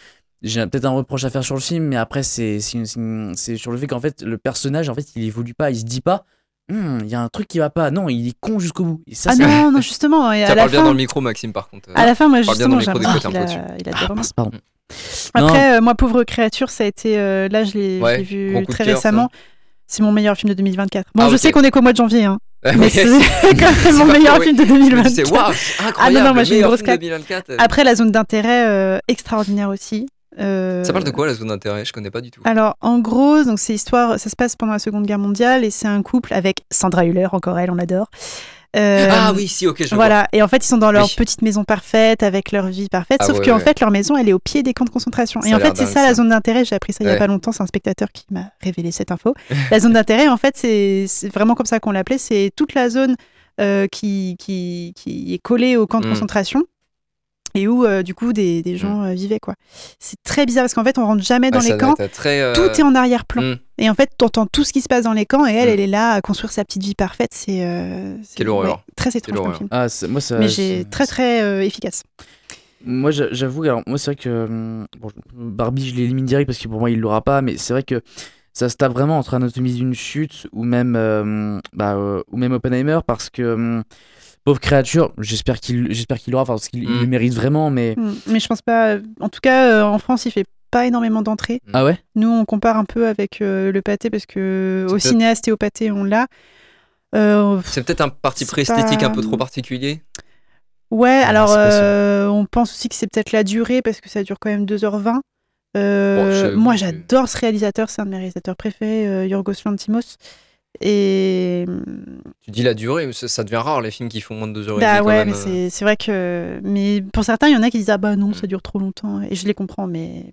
J'ai peut-être un reproche à faire sur le film, mais après, c'est sur le fait qu'en fait, le personnage, en fait, il évolue pas. Il se dit pas, Hum, il y a un truc qui va pas. Non, il est con jusqu'au bout. Et ça, Ah non, non, justement. Et Ça à la parle bien dans le micro, Maxime, par contre. à la fin, moi Parle bien dans justement, le micro j'ai peu a, il a Ah, des mince, pardon. Après, euh, moi, Pauvre Créature, ça a été. euh, là, je l'ai Ouais, vu très cœur, récemment. C'est mon meilleur film de 2024. Bon, Ah, je sais qu'on est qu'au mois de janvier, hein, mais c'est quand même mon meilleur film de Je me 2024. disais, waouh, c'est incroyable. Ah non, non, moi, j'ai une grosse claque. 2024. Après, la zone d'intérêt euh, extraordinaire aussi. Euh, Ça parle de quoi la zone d'intérêt? Je connais pas du tout. Alors, en gros, donc c'est histoire, ça se passe pendant la Seconde Guerre mondiale et c'est un couple avec Sandra Hüller, encore elle, on l'adore. Euh, ah oui, si, ok, je vois. Voilà, et en fait, ils sont dans leur Oui. petite maison parfaite, avec leur vie parfaite, Ah sauf ouais, qu'en ouais. fait, leur maison, elle est au pied des camps de concentration. Ça et en fait, c'est ça, ça. la zone d'intérêt, j'ai appris ça il y a pas longtemps, c'est un spectateur qui m'a révélé cette info. la zone d'intérêt, en fait, c'est vraiment comme ça qu'on l'appelait, c'est toute la zone euh, qui, qui, qui est collée au camp de Mm. concentration. Et où, euh, du coup, des, des gens euh, vivaient, quoi. C'est très bizarre parce qu'en fait, on rentre jamais dans Ouais, les camps. très, euh, Tout est en arrière-plan. hmm. Et en fait, tu entends tout ce qui se passe dans les camps et elle, Mm. elle est là à construire sa petite vie parfaite. C'est euh, Quelle horreur. très étrange comme horreur. film. Ah, c'est- moi, ça. Mais j'ai c'est- très très euh, efficace. Moi, j'a- j'avoue, alors moi, c'est vrai que hum, bon, Barbie, je l'élimine direct parce que pour moi, il l'aura pas, mais c'est vrai que ça se tape vraiment entre Anatomie d'une chute ou même, euh, bah, euh, ou même Oppenheimer parce que hum, pauvre créature, j'espère qu'il, j'espère qu'il l'aura, parce qu'il il Mm. le mérite vraiment, mais Mm. Mais je pense pas. En tout cas, euh, en France, il fait pas énormément d'entrées. ah ouais, Nous, on compare un peu avec euh, le pâté parce que au cinéaste et au pâté, on l'a. Euh, C'est peut-être un parti pris esthétique pas- un peu trop particulier? ouais, alors possible. euh, on pense aussi que c'est peut-être la durée parce que ça dure quand même 2h20. Euh, Bon, j'avoue moi, j'adore ce réalisateur, c'est un de mes réalisateurs préférés, euh, Yorgos Lanthimos. Et Tu dis la durée, mais ça, ça devient rare les films qui font moins de 2 heures et Bah demie, ouais, mais c'est vrai que. Mais pour certains, il y en a qui disent Ah bah non, ça dure trop longtemps. Et je les comprends, mais.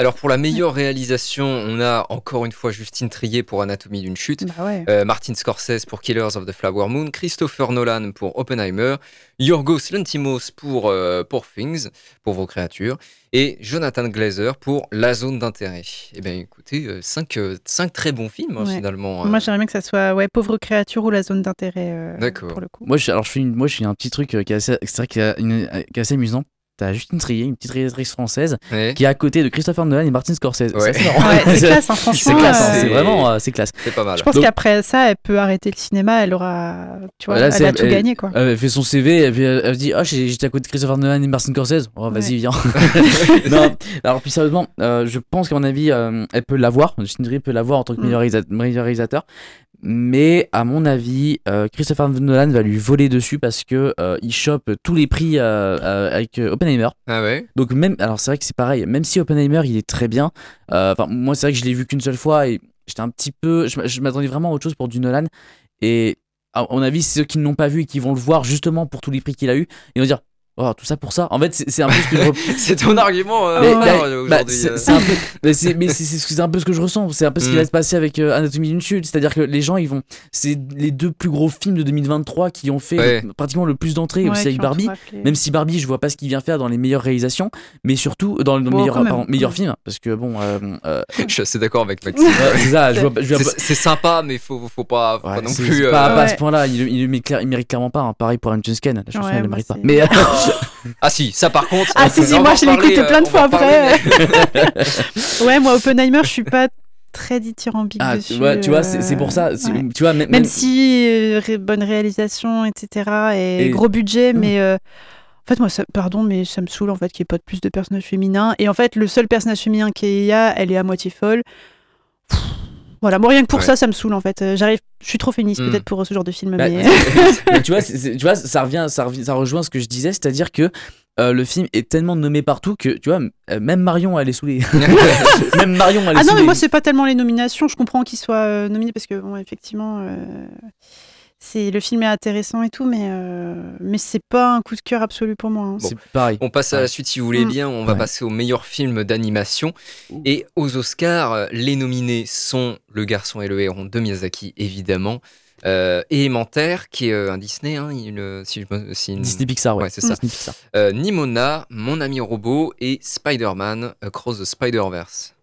Alors pour la meilleure réalisation, on a encore une fois Justine Trier pour Anatomie d'une chute. Bah ouais. euh, Martin Scorsese pour Killers of the Flower Moon, Christopher Nolan pour Oppenheimer, Yorgos Lanthimos pour euh, Poor Things, pour vos créatures, et Jonathan Glazer pour La Zone d'intérêt. Eh bien écoutez, 5 très bons films hein, Ouais. finalement. euh. Moi, j'aimerais bien que ça soit ouais, Pauvre créature ou la zone d'intérêt. euh, D'accord. Pour le coup. moi, je, alors je fais, une, moi, je fais un petit truc euh, qui est assez, c'est vrai, qui est, une- qui est assez amusant. T'as Justine Trier, une petite réalisatrice française, Ouais, qui est à côté de Christopher Nolan et Martin Scorsese. Ouais. C'est. Ouais, c'est classe, hein, C'est franchement. classe, hein, euh, c'est c'est- vraiment, euh, c'est classe. c'est pas mal. Je pense Donc- qu'après ça, elle peut arrêter le cinéma, elle aura. Tu vois, Là, elle c'est- a tout elle- gagné, quoi. Elle fait son CV, elle, fait- elle se dit Ah, j'ai- j'étais à côté de Christopher Nolan et Martin Scorsese. Oh, vas-y, Ouais. viens. non, alors, plus sérieusement, euh, je pense qu'à mon avis, euh, elle peut l'avoir. Justine Trier peut l'avoir en tant que Mm. meilleur réalisateur. Mais à mon avis, euh, Christopher Nolan va lui voler dessus parce que euh, il chope tous les prix euh, avec Oppenheimer. Ah ouais. Donc même, alors c'est vrai que c'est pareil, même si Oppenheimer il est très bien, enfin moi c'est vrai que je l'ai vu qu'une seule fois et j'étais un petit peu, je, je m'attendais vraiment à autre chose pour du Nolan. Et à mon avis ceux qui ne l'ont pas vu et qui vont le voir justement pour tous les prix qu'il a eu, ils vont dire oh tout ça pour ça. En fait c'est un peu ce que je C'est ton argument euh, mais, bah, euh, bah, c'est un peu, mais c'est mais c'est- c'est ce que- c'est un peu ce que je ressens. C'est un peu ce qui Mm. va se passer avec euh, Anatomie d'une chute. C'est-à-dire que les gens, ils vont, c'est les deux plus gros films de 2023 qui ont fait Ouais. le- pratiquement le plus d'entrées Ouais, aussi avec Barbie. Même si Barbie, je vois pas ce qu'il vient faire dans les meilleures réalisations, mais surtout dans le Bon, meilleur, quand même, pardon, quand meilleur même. film, parce que bon, euh, euh, Je suis assez d'accord avec Maxime. ouais, c'est sympa, mais faut, faut pas, faut Ouais, pas non plus. c'est euh, pas, pas à ce point-là, il, il, il, mérite, il mérite clairement pas. hein. Pareil pour James Ken, la chanson elle le mérite pas. Mais Ah si, ça par contre. Ah, euh, si, si, moi, je l'ai écouté euh, plein de va fois après. ouais, moi, Oppenheimer, je suis pas très dithyrambique ah, dessus. tu vois, tu vois, c'est euh, pour ça. ouais. Tu vois, même, Même si euh, ré- bonne réalisation, etc. Et, Et- gros budget, Mm. mais euh, en fait, moi, ça, pardon, mais ça me saoule en fait qu'il n'y ait pas de plus de personnages féminins. Et en fait, le seul personnage féminin qu'il y a, elle est à moitié folle. Pff, Voilà, moi rien que pour Ouais. ça, ça me saoule en fait. Euh, J'arrive, je suis trop féministe Mm. peut-être pour ce genre de film, Bah, mais Mais tu vois, tu vois, ça revient, ça revient, ça rejoint ce que je disais, c'est-à-dire que euh, le film est tellement nommé partout que tu vois, euh, même Marion elle est saoulée. même Marion elle est ah non, saoulée. mais moi c'est pas tellement les nominations. Je comprends qu'il soit euh, nominé parce que bon, effectivement, euh, c'est le film est intéressant et tout, mais euh, mais c'est pas un coup de cœur absolu pour moi. hein. c'est pareil. On passe à la suite si vous voulez Mm. bien. On va Ouais. passer au meilleur film d'animation. Et aux Oscars, euh, les nominés sont Le garçon et le héron de Miyazaki, évidemment. Euh, Élémentaire, qui est euh, un Disney, hein, il, euh, si je me- si une- Disney Pixar, ouais. Ouais, c'est ça. Disney Pixar. Euh, Nimona, Mon ami robot et Spider-Man Across the Spider-Verse.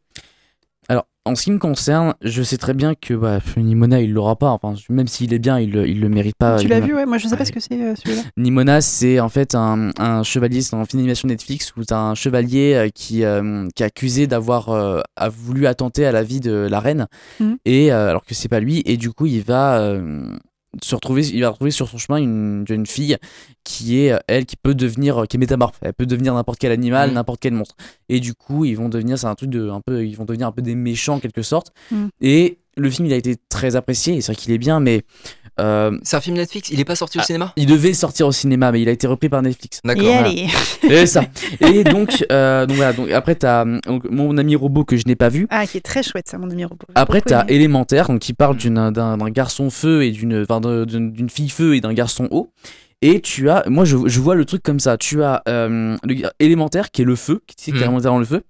En ce qui me concerne, je sais très bien que bah, Nimona il l'aura pas. Enfin, même s'il est bien, il, le- il le mérite pas. tu l'as vu, ouais. Moi je sais pas Ouais. ce que c'est euh, celui-là. Nimona, c'est en fait un, un chevalier, c'est un film d'animation Netflix où t'as un chevalier euh, qui, euh, qui est accusé d'avoir euh, a voulu attenter à la vie de la reine, Mhm. et alors que c'est pas lui, et du coup il va se retrouver, il va retrouver sur son chemin une jeune fille qui est euh, elle qui peut devenir, euh, qui est métamorphe, elle peut devenir n'importe quel animal, Mhm. n'importe quel monstre, et du coup ils vont devenir, c'est un truc de un peu, ils vont devenir un peu des méchants en quelque sorte, Mhm. et le film il a été très apprécié, c'est vrai qu'il est bien, mais euh, C'est un film Netflix, il est pas sorti au Ah. cinéma? il devait sortir au cinéma, mais il a été repris par Netflix. D'accord. Et voilà. allez. Et ça. Et donc, euh, donc voilà. Donc après t'as donc, mon ami robot que je n'ai pas vu. Ah, qui est très chouette ça, mon ami robot. Après t'as aimé. élémentaire, donc qui parle d'une d'un d'un garçon feu et d'une enfin, de- d'une d'une fille feu et d'un garçon eau. Et tu as, moi je, je vois le truc comme ça. Tu as euh, le élémentaire qui est le feu, qui est clairement littéralement le feu.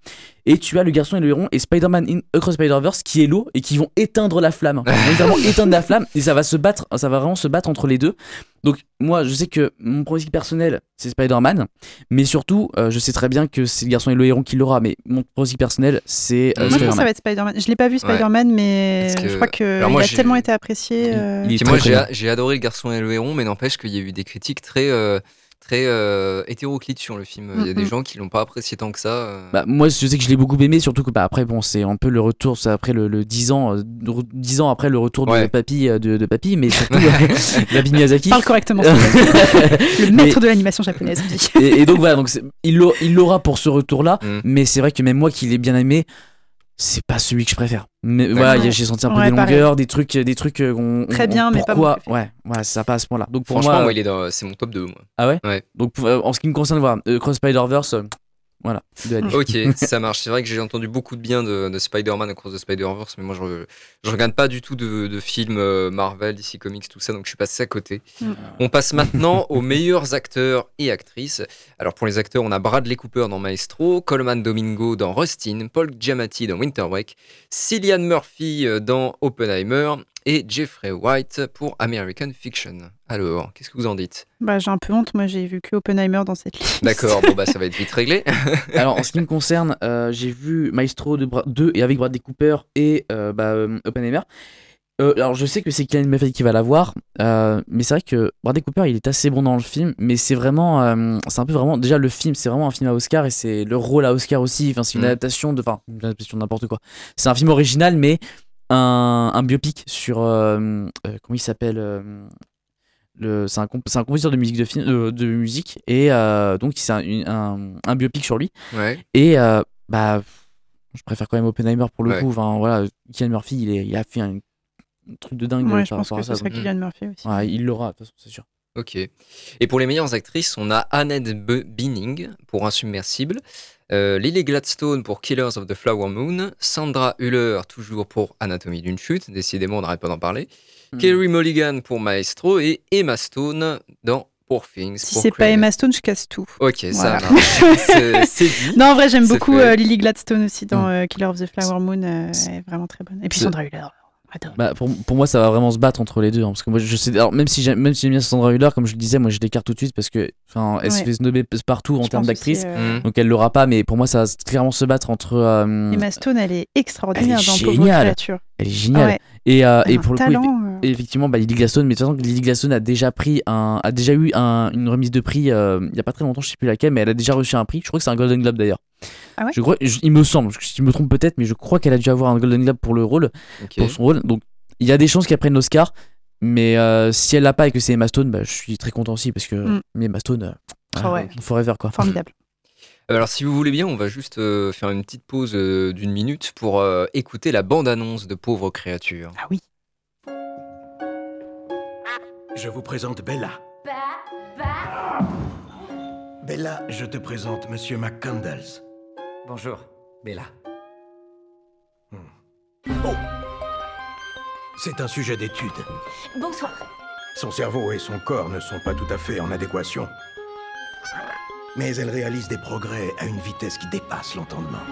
Et tu as le garçon et le héron et Spider-Man in Across Spider-Verse qui est l'eau et qui vont éteindre la flamme. Ils vont éteindre la flamme et ça va se battre, ça va vraiment se battre entre les deux. Donc moi je sais que mon pronostic personnel c'est Spider-Man, mais surtout euh, je sais très bien que c'est le garçon et le héron qui l'aura, mais mon pronostic personnel c'est euh, Moi, je pense que ça va être Spider-Man. Je l'ai pas vu Spider-Man, mais que- je crois que Alors moi, il a tellement été apprécié. Euh, il moi, j'ai adoré Le Garçon et le Héron, mais n'empêche qu'il y a eu des critiques très, euh, très euh, hétéroclites sur le film. Il y a des gens qui l'ont pas apprécié tant que ça. euh. Bah, moi, je sais que je l'ai beaucoup aimé, surtout que bah, après, bon, c'est un peu le retour, c'est après le, le 10 ans, euh, re- 10 ans après le retour de. Papy, euh, de, de Papy, mais surtout Papy Miyazaki. Parle correctement. le Mais- maître de l'animation japonaise. et, et donc voilà, donc c'est- il l'a- il l'aura pour ce retour-là, Mm. mais c'est vrai que même moi qui l'ai bien aimé, c'est pas celui que je préfère. Mais voilà, y a- j'ai senti un peu Ouais, des pareil. longueurs, des trucs, des trucs. euh, on- Très on- bien, mais pas pourquoi préféré. Ouais, ouais, ça passe à ce point-là. Donc pour Franchement, moi, moi, il est dans, c'est mon top 2, moi. ah ouais. Ouais. Donc pour- euh, en ce qui me concerne, voilà, euh, Cross Spider Verse, voilà. de. Ok, ça marche. C'est vrai que j'ai entendu beaucoup de bien de, de Spider-Man Across the Spider-Verse, mais moi je, je regarde pas du tout de, de films euh, Marvel, DC Comics, tout ça, donc je suis passé à côté. Mm. On passe maintenant aux meilleurs acteurs et actrices. Alors pour les acteurs, on a Bradley Cooper dans Maestro, Coleman Domingo dans Rustin, Paul Giamatti dans Winter Break, Cillian Murphy euh, dans Oppenheimer et Jeffrey White pour American Fiction. Alors, qu'est-ce que vous en dites? Bah, j'ai un peu honte. Moi, j'ai vu que Oppenheimer dans cette liste. D'accord, bon bah ça va être vite réglé. Alors, en ce qui me concerne, euh, j'ai vu Maestro 2 et avec Bradley Cooper et euh, bah, euh, Oppenheimer. Euh, alors, je sais que c'est Kylian Murphy qui va l'avoir, euh, mais c'est vrai que Bradley Cooper, il est assez bon dans le film, mais c'est vraiment, euh, c'est un peu vraiment, déjà le film, c'est vraiment un film à Oscar et c'est le rôle à Oscar aussi. Enfin, c'est une Mm. adaptation de, enfin, une adaptation de n'importe quoi. C'est un film original, mais un, un biopic sur, euh, euh, comment il s'appelle euh, le, c'est un, comp- un compositeur de musique de film, de, de musique et euh, donc c'est un, un, un biopic sur lui. Ouais. Et euh, bah, je préfère quand même Oppenheimer pour le Ouais. coup. Enfin, voilà, Kylian Murphy, il, est, il a fait un, truc de dingue Ouais, je par pense rapport que ça. serait donc, Kylian Murphy aussi. ouais, il l'aura, de toute façon, c'est sûr. Ok. Et pour les meilleures actrices, on a Annette Be- Bening pour Insubmersible, euh, Lily Gladstone pour Killers of the Flower Moon, Sandra Hüller toujours pour Anatomie d'une chute, décidément on n'arrête pas d'en parler, Hmm. Kerry Mulligan pour Maestro et Emma Stone dans Poor Things. Si c'est pas. Emma Stone, je casse tout. Ok, Voilà. ça marche. C'est- dit. Non, en vrai, j'aime beaucoup euh, Lily Gladstone aussi dans Mm. euh, Killer of the Flower Moon. euh, elle est vraiment très bonne. Et puis Sandra Hüller. Attends. Bah, pour, pour moi, ça va vraiment se battre entre les deux. hein, parce que moi, je sais, alors, même si j'aime même si j'aime bien Sandra Hüller, comme je le disais, moi, je l'écarte tout de suite parce que, enfin, elle se fait snobber partout en termes d'actrice. euh, Mm. Donc, elle l'aura pas, mais pour moi, ça va clairement se battre entre. euh, Emma Stone, elle est extraordinaire Elle est dans Pauvre géniale. créature. elle est géniale. Ouais. Et, euh, Elle a et un pour le coup, talent. euh, effectivement, bah, Lily Gladstone, mais de toute façon, Lily Gladstone a déjà pris un, a déjà eu un- une remise de prix euh, il y a pas très longtemps, je sais plus laquelle, mais elle a déjà reçu un prix. Je crois que c'est un Golden Globe d'ailleurs. Ah ouais? Je crois, je- il me semble, je, je me trompe peut-être, mais je crois qu'elle a dû avoir un Golden Globe pour le rôle, pour son rôle. Donc, il y a des chances qu'elle prenne l'Oscar, mais euh, si elle l'a pas et que c'est Emma Stone, bah, je suis très content aussi parce que Mm. Emma Stone, euh, Ah ouais. forever quoi. Formidable. Euh, Alors, si vous voulez bien, on va juste euh, faire une petite pause euh, d'une minute pour euh, écouter la bande-annonce de Pauvres créatures. Ah oui. Je vous présente Bella. Bella, je te présente Monsieur McCandles. Bonjour, Bella. Oh C'est un sujet d'étude. Bonsoir. Son cerveau et son corps ne sont pas tout à fait en adéquation. Mais elle réalise des progrès à une vitesse qui dépasse l'entendement.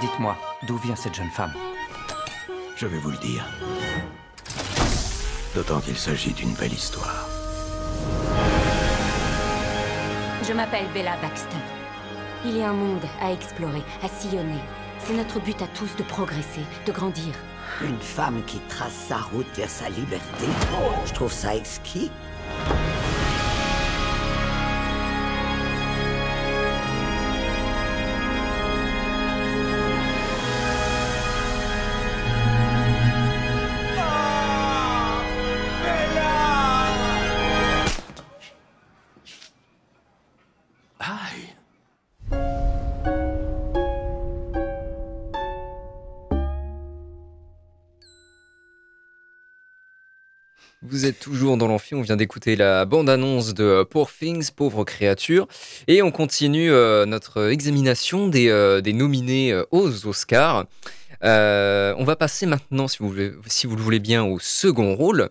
Dites-moi, d'où vient cette jeune femme? Je vais vous le dire. D'autant qu'il s'agit d'une belle histoire. Je m'appelle Bella Baxter. Il y a un monde à explorer, à sillonner. C'est notre but à tous de progresser, de grandir. Une femme qui trace sa route vers sa liberté. Je trouve ça exquis. Vous êtes toujours dans l'amphi, on vient d'écouter la bande-annonce de euh, Poor Things, Pauvres créatures, et on continue euh, notre examination des, euh, des nominés euh, aux Oscars. Euh, on va passer maintenant, si vous, voulez- si vous le voulez bien, au second rôle.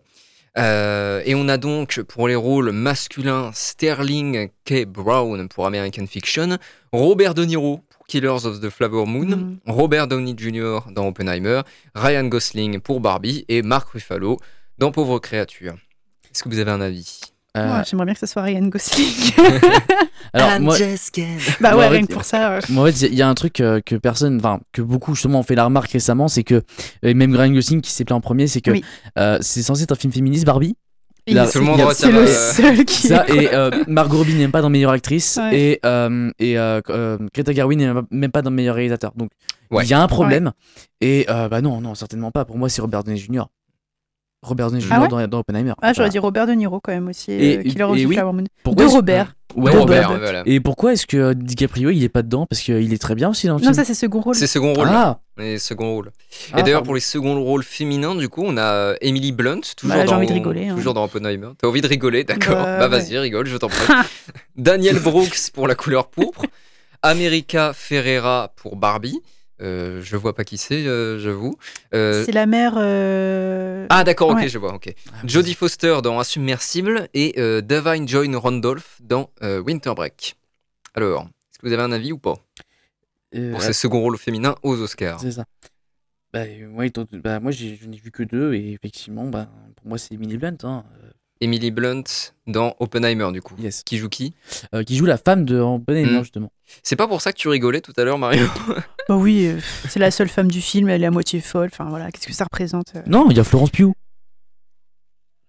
Euh, et on a donc pour les rôles masculins Sterling K. Brown pour American Fiction, Robert De Niro pour Killers of the Flower Moon, Mm. Robert Downey Jr. dans Oppenheimer, Ryan Gosling pour Barbie et Mark Ruffalo dans Pauvres créatures. Est-ce que vous avez un avis? Euh, Ouais, J'aimerais bien que ce soit Ryan Gosling. alors moi, bah Bon, ouais, rien que pour ça. euh, Moi, en fait, il y a un truc euh, que personne, enfin, que beaucoup justement ont fait la remarque récemment, c'est que, et même Ryan Gosling qui s'est plaint en premier, c'est que Oui. euh, c'est censé être un film féministe, Barbie. il- Là, tout le monde C'est le seul qui. Ça, et euh, Margot Robbie n'aime pas dans Meilleure Actrice, Ouais. et, euh, et euh, euh, Greta Gerwig n'aime même pas dans Meilleur Réalisateur. Donc, Ouais. il y a un problème. Et euh, bah non, non, certainement pas. Pour moi, c'est Robert Downey Jr. Robert Downey Jr. Ah ouais dans, dans Oppenheimer. Ah, j'aurais Voilà. dit Robert De Niro quand même aussi. Et- euh, et the oui. Flower Moon. Pourquoi de Robert. Ouais, De Robert, Robert. voilà. Et pourquoi est-ce que DiCaprio il est pas dedans? Parce qu'il est très bien aussi dans le Non, film. ça c'est second rôle. C'est second rôle. Ah, Les second rôle. Ah, et d'ailleurs, pour les seconds rôles féminins, du coup, on a euh, Emily Blunt, toujours, Bah, j'ai dans, envie de rigoler, hein. toujours dans Oppenheimer. T'as envie de rigoler, d'accord Bah, Bah, ouais. vas-y, rigole, je t'en prie. Daniel Brooks pour La couleur pourpre. America Ferrera pour Barbie. Euh, je vois pas qui c'est, euh, j'avoue. Euh, C'est la mère. euh, Ah d'accord, ok, Ouais. je vois, ok. Jodie Foster dans Insubmersible et euh, Davine Joy Randolph dans euh, Winter Break. Alors, est-ce que vous avez un avis ou pas? Euh, pour ces seconds rôles féminins aux Oscars C'est ça. Bah, ouais, bah, moi, je n'ai vu que deux, et effectivement, bah, pour moi, c'est Emily Blunt, hein, Emily Blunt dans Oppenheimer, du coup. Yes. Qui joue qui euh, qui joue la femme de Oppenheimer, Mm. justement. C'est pas pour ça que tu rigolais tout à l'heure, Mario Bah oui, euh, c'est la seule femme du film, elle est à moitié folle. Enfin voilà, qu'est-ce que ça représente euh Non, il y a Florence Pugh,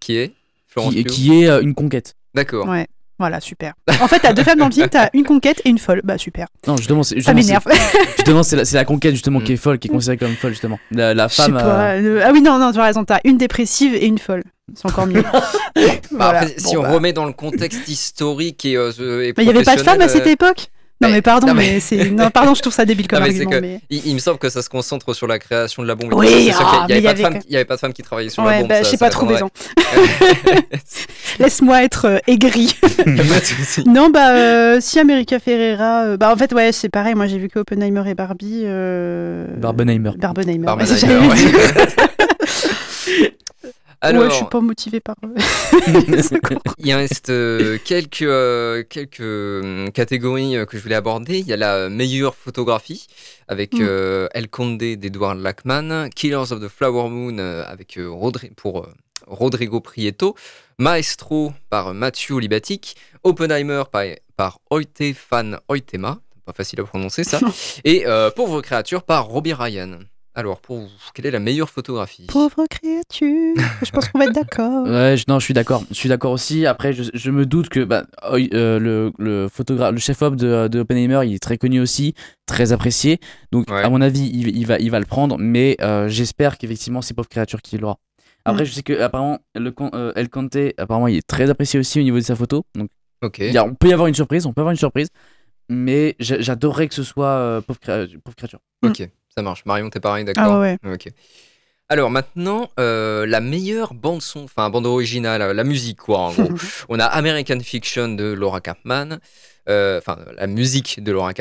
Qui est Florence qui, Pugh qui est euh, une conquête. D'accord. Ouais, voilà, super. En fait, t'as deux femmes dans le film, t'as une conquête et une folle. Bah super. Non, justement, c'est Ça justement, m'énerve. c'est- justement, c'est la, c'est la conquête, justement, qui est folle, qui est considérée comme folle, justement. La, femme. pas. euh, euh, Ah oui, non, non, tu as raison, t'as une dépressive et une folle. C'est encore mieux. Bah, après, si Bon, on bah. remet dans le contexte historique et, euh, et Mais il n'y avait pas de femme à cette euh, époque? Non, mais pardon, non, mais, mais- c'est. Non, pardon, je trouve ça débile comme Non, mais c'est argument. que mais- il, il me semble que ça se concentre sur la création de la bombe. et Oui, ah, avait il y femmes- avait pas de femmes qui travaillaient sur la Ouais, bombe. bah, je sais pas trop m'étonnerait. raison. Laisse-moi être euh, aigri. Non, bah, euh, si America Ferrera. euh, bah, en fait, ouais, c'est pareil. Moi, j'ai vu que Oppenheimer et Barbie. euh, Barbenheimer. Barbenheimer. Barbenheimer, ouais. Alors, Ouais, je suis pas motivée par. euh, il reste euh, quelques, euh, quelques catégories que je voulais aborder. Il y a la meilleure photographie avec Mm. euh, El Conde d'Edward Lackman, Killers of the Flower Moon avec Rodri- pour Rodrigo Prieto, Maestro par Mathieu Libatic, Oppenheimer par, par Oite Fan Oitema, pas facile à prononcer ça, et Pauvre créature par Robbie Ryan. Alors, pour vous, quelle est la meilleure photographie? Pauvre créature. Je pense qu'on va être d'accord. Ouais, je, non, je suis d'accord. Je suis d'accord aussi. Après, je, je me doute que bah, euh, le, le photographe, le chef-op de, de Oppenheimer, il est très connu aussi, très apprécié. Donc, Ouais. à mon avis, il, il va, il va le prendre. Mais euh, j'espère qu'effectivement, c'est pauvre créature qui l'aura. Après, Mm. je sais que apparemment, le, euh, El Conte, apparemment, il est très apprécié aussi au niveau de sa photo. Donc, Ok. il y a- on peut y avoir une surprise. On peut avoir une surprise. Mais j'a- j'adorerais que ce soit euh, pauvre créature. Ok, ça marche. Marion, t'es pareil, d'accord Ah ouais, Ok. Alors maintenant, euh, la meilleure bande son, enfin bande originale, euh, la musique quoi en gros. On a American Fiction de Laura Cartman, euh, enfin la musique de Laura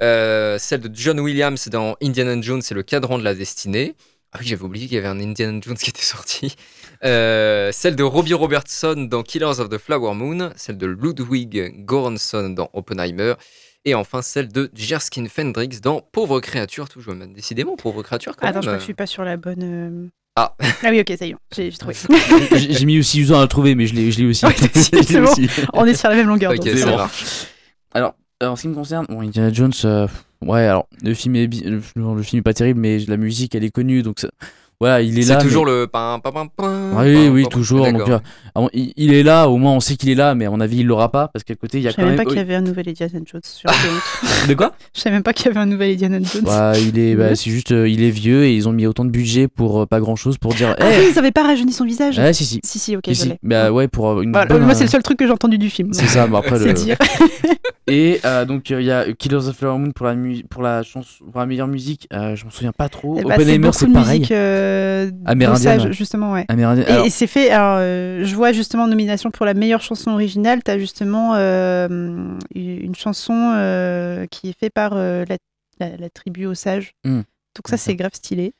euh, celle de John Williams dans Indiana Jones, c'est le cadran de la destinée. Ah oui, j'avais oublié qu'il y avait un Indiana Jones qui était sorti. Celle de Robbie Robertson dans Killers of the Flower Moon, celle de Ludwig Göransson dans Oppenheimer, et enfin celle de Jerskin Fendrix dans Pauvre créature, toujours. Mais Décidément, Pauvre créature quand Attends, je même. crois que je suis pas sur la bonne. euh, Ah. Ah oui, ok, ça y est, j'ai trouvé. J'ai mis aussi 12 ans à le trouver, mais je l'ai je l'ai aussi. Ouais, bon. aussi. On est sur la même longueur. Donc ça marche. Alors, en ce qui me concerne, bon, Indiana Jones, euh, ouais, alors le film est le film est pas terrible, mais la musique elle est connue, donc ça- voilà, il est, C'est là. toujours mais- le pam. Oui, oui, toujours. Donc, alors, il, il est là, au moins on sait qu'il est là, mais à mon avis il l'aura pas parce qu'à côté il y a Je quand savais même même. pas qu'il y avait un nouvel Indiana Jones. sur le- De quoi? Je savais même pas qu'il y avait un nouvel Indiana Jones. Il est, bah, Ouais. c'est juste, euh, il est vieux et ils ont mis autant de budget pour euh, pas grand chose pour dire. Ah Eh oui, ils avaient pas rajeuni son visage. Ouais, si, si. Si, si, ok, Si, je si. l'ai. Bah ouais, pour euh, une Voilà, bonne, moi, c'est euh, le seul truc que j'ai entendu du film. C'est ça, bah, après C'est le. dire. Et euh, donc euh, il y a Killers of the Flower Moon pour la, mu- pour la, chanson, pour la meilleure musique, euh, je m'en souviens pas trop. Eh bah, c'est c'est pareil. Euh, ouais. justement, ouais. Amérindien- Et, alors- et c'est fait. Alors, euh, je vois justement en nomination pour la meilleure chanson originale. T'as justement euh, une chanson euh, qui est faite par euh, la, la- la tribu aux sages. Hmm. Donc ça, c'est grave stylé.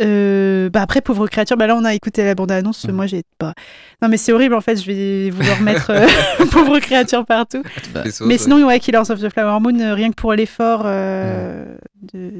Euh, bah après pauvre créature bah là on a écouté la bande annonce Hmm. moi j'ai pas non mais c'est horrible en fait je vais vouloir mettre euh, pauvre créature partout sauces, mais ouais. sinon ouais Killers of the Flower Moon rien que pour l'effort euh, de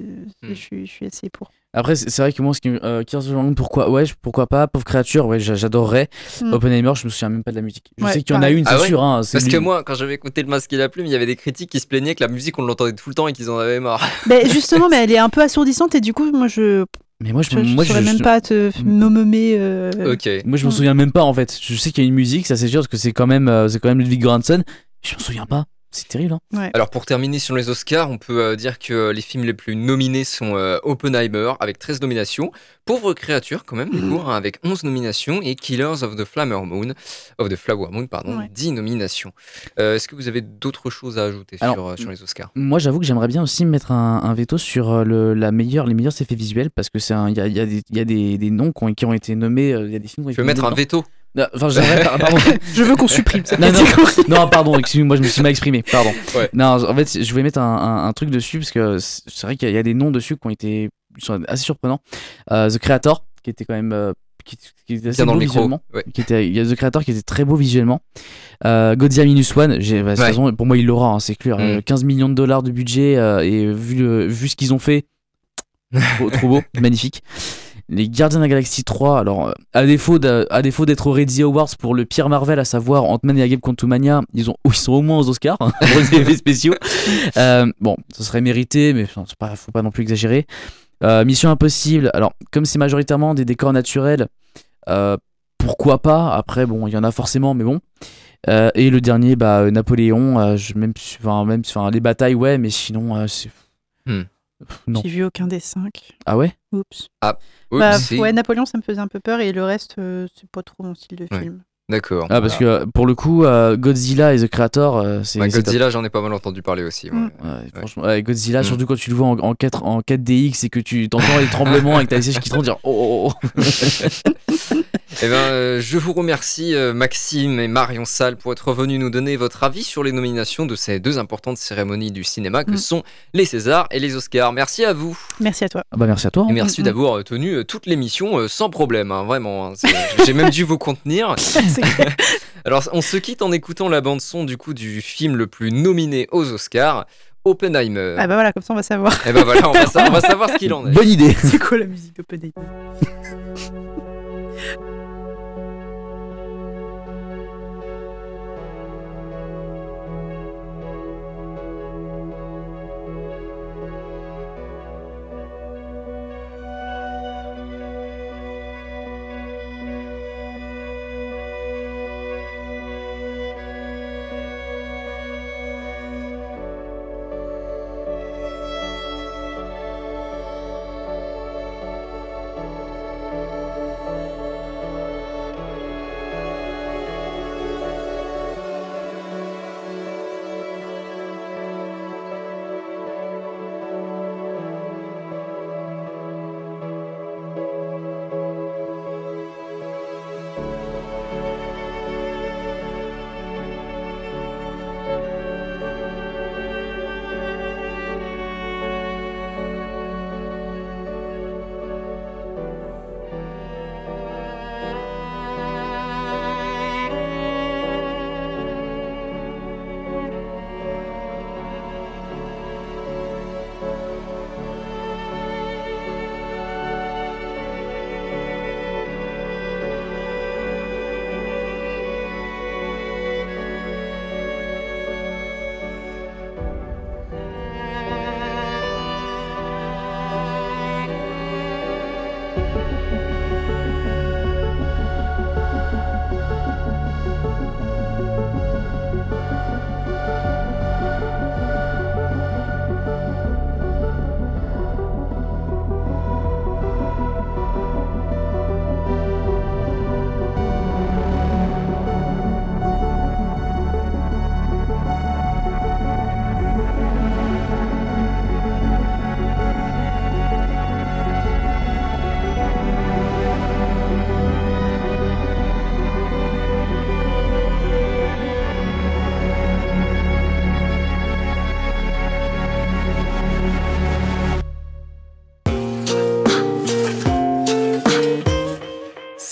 Hmm. je suis assez pour Après, c'est vrai que moi, ce qui me- euh, Flower Moon, pourquoi, ouais, pourquoi pas, pauvre créature, ouais, j'a- j'adorerais. Mm. Oppenheimer, je me souviens même pas de la musique. Je Ouais, sais qu'il y en a une, c'est Ah ouais sûr. Hein, Parce que moi, quand j'avais écouté le masque et la plume, il y avait des critiques qui se plaignaient que la musique on l'entendait tout le temps et qu'ils en avaient marre. Ben, justement, mais elle est un peu assourdissante et du coup, moi, je Mais moi, je, je, je moi, saurais je- même pas te f- nommer. euh, Ok. Moi, je me Mm. souviens même pas en fait. Je sais qu'il y a une musique, ça c'est sûr, parce que c'est quand même, euh, c'est quand même Ludwig Göransson. Je m'en souviens pas. C'est terrible. Hein. Alors pour terminer sur les Oscars, on peut euh, dire que euh, les films les plus nominés sont euh, Oppenheimer avec 13 nominations, Pauvre créature quand même du coup hein, avec 11 nominations et Killers of the Flower Moon, of the Flower Moon pardon, Ouais. 10 nominations. Euh, Est-ce que vous avez d'autres choses à ajouter Alors, sur, euh, sur les Oscars? Moi, j'avoue que j'aimerais bien aussi mettre un, un veto sur le, la meilleure, les meilleurs effets visuels parce que c'est un- il y a, y a des, il y a des, des noms qui ont, qui ont été nommés. euh, Il y a des films. qui ont Tu veux été mettre un veto? Non, Enfin, j'aimerais pas- pardon. Je veux qu'on supprime cette non, non, catégorie. non, pardon, excuse-moi, je me suis mal exprimé, pardon. Ouais. Non, en fait, je voulais mettre un, un- un truc dessus parce que c'est vrai qu'il y a des noms dessus qui ont été assez surprenants. Euh, The Creator, qui était quand même. euh, qui, qui était assez beau visuellement. Ouais. Qui était, il y a The Creator qui était très beau visuellement. Euh, Godzilla Minus One, j'ai, bah, Ouais. pour moi, il l'aura, hein, c'est clair. Mm. Euh, 15 millions de dollars de budget euh, et vu, le- vu ce qu'ils ont fait, trop, trop beau, magnifique. Les Gardiens de la Galaxie 3, alors euh, à défaut d'a- à défaut d'être au Reddy Awards pour le pire Marvel, à savoir Ant-Man et Guêpe Quantumania, ils, ont, ils sont au moins aux Oscars hein, pour les effets spéciaux. Euh, bon, ce serait mérité, mais c'est pas, faut pas non plus exagérer. Euh, Mission Impossible, alors comme c'est majoritairement des décors naturels, euh, pourquoi pas? Après, bon, il y en a forcément, mais bon. Et le dernier, bah, Napoléon, je, même, enfin, même, enfin, les batailles, ouais, mais sinon, c'est. Hmm. J'ai vu aucun des cinq. Ah ouais? Oups. Oups, Bah, c'est- ouais, Napoléon, ça me faisait un peu peur et le reste, euh, c'est pas trop mon style de Ouais. film. D'accord. Ah, parce que pour le coup, euh, Godzilla et The Creator, euh, c'est. Top. Godzilla, j'en ai pas mal entendu parler aussi. ouais. Mm. Ouais, franchement, ouais, Godzilla, Mm. surtout quand tu le vois en, en 4, en 4DX et que tu t'entends les tremblements et que t'as les sièges qui te rendent dire oh, oh, oh. Eh ben, euh, je vous remercie euh, Maxime et Marion Salle pour être venus nous donner votre avis sur les nominations de ces deux importantes cérémonies du cinéma que Mm. sont les Césars et les Oscars. Merci à vous Merci à toi. Ah bah merci à toi. et merci Mm, mm. d'avoir euh, tenu euh, toute l'émission euh, sans problème, hein, vraiment. hein. J'ai même dû vous contenir. Alors, on se quitte en écoutant la bande son du coup du film le plus nominé aux Oscars, Oppenheimer. Ah bah voilà, comme ça on va savoir. Et ben voilà, on va, sa- on va savoir ce qu'il en est. Bonne idée. C'est quoi la musique d'Oppenheimer?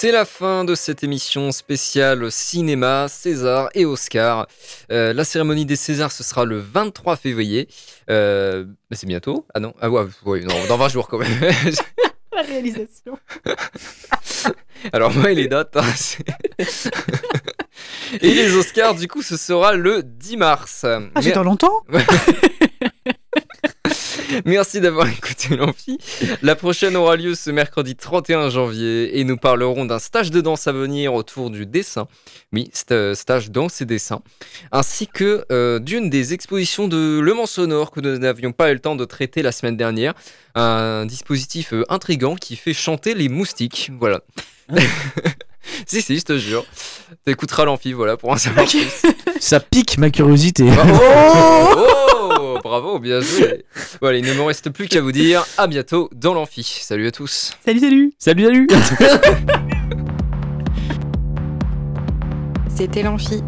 C'est la fin de cette émission spéciale cinéma, César et Oscar. Euh, la cérémonie des Césars, ce sera le 23 février. Euh, mais c'est bientôt Ah non Ah ouais, ouais, non, dans 20 jours quand même. La réalisation. Alors moi et les dates. hein, et les Oscars, du coup, ce sera le 10 mars. Ah, c'est Mais- dans longtemps? Merci d'avoir écouté l'amphi. La prochaine aura lieu ce mercredi 31 janvier et nous parlerons d'un stage de danse à venir autour du dessin. Oui, st- stage danse et dessin. Ainsi que euh, d'une des expositions de Le Mans Sonore que nous n'avions pas eu le temps de traiter la semaine dernière. Un dispositif euh, intrigant qui fait chanter les moustiques. Voilà. si, si, je te jure. T'écouteras l'amphi, voilà, pour en savoir plus. Ça pique ma curiosité. Oh, oh, bravo, bien joué. Voilà, il ne me reste plus qu'à vous dire à bientôt dans l'amphi. Salut à tous. Salut, salut Salut, salut C'était l'Amphi.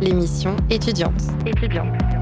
L'émission étudiante. Étudiante.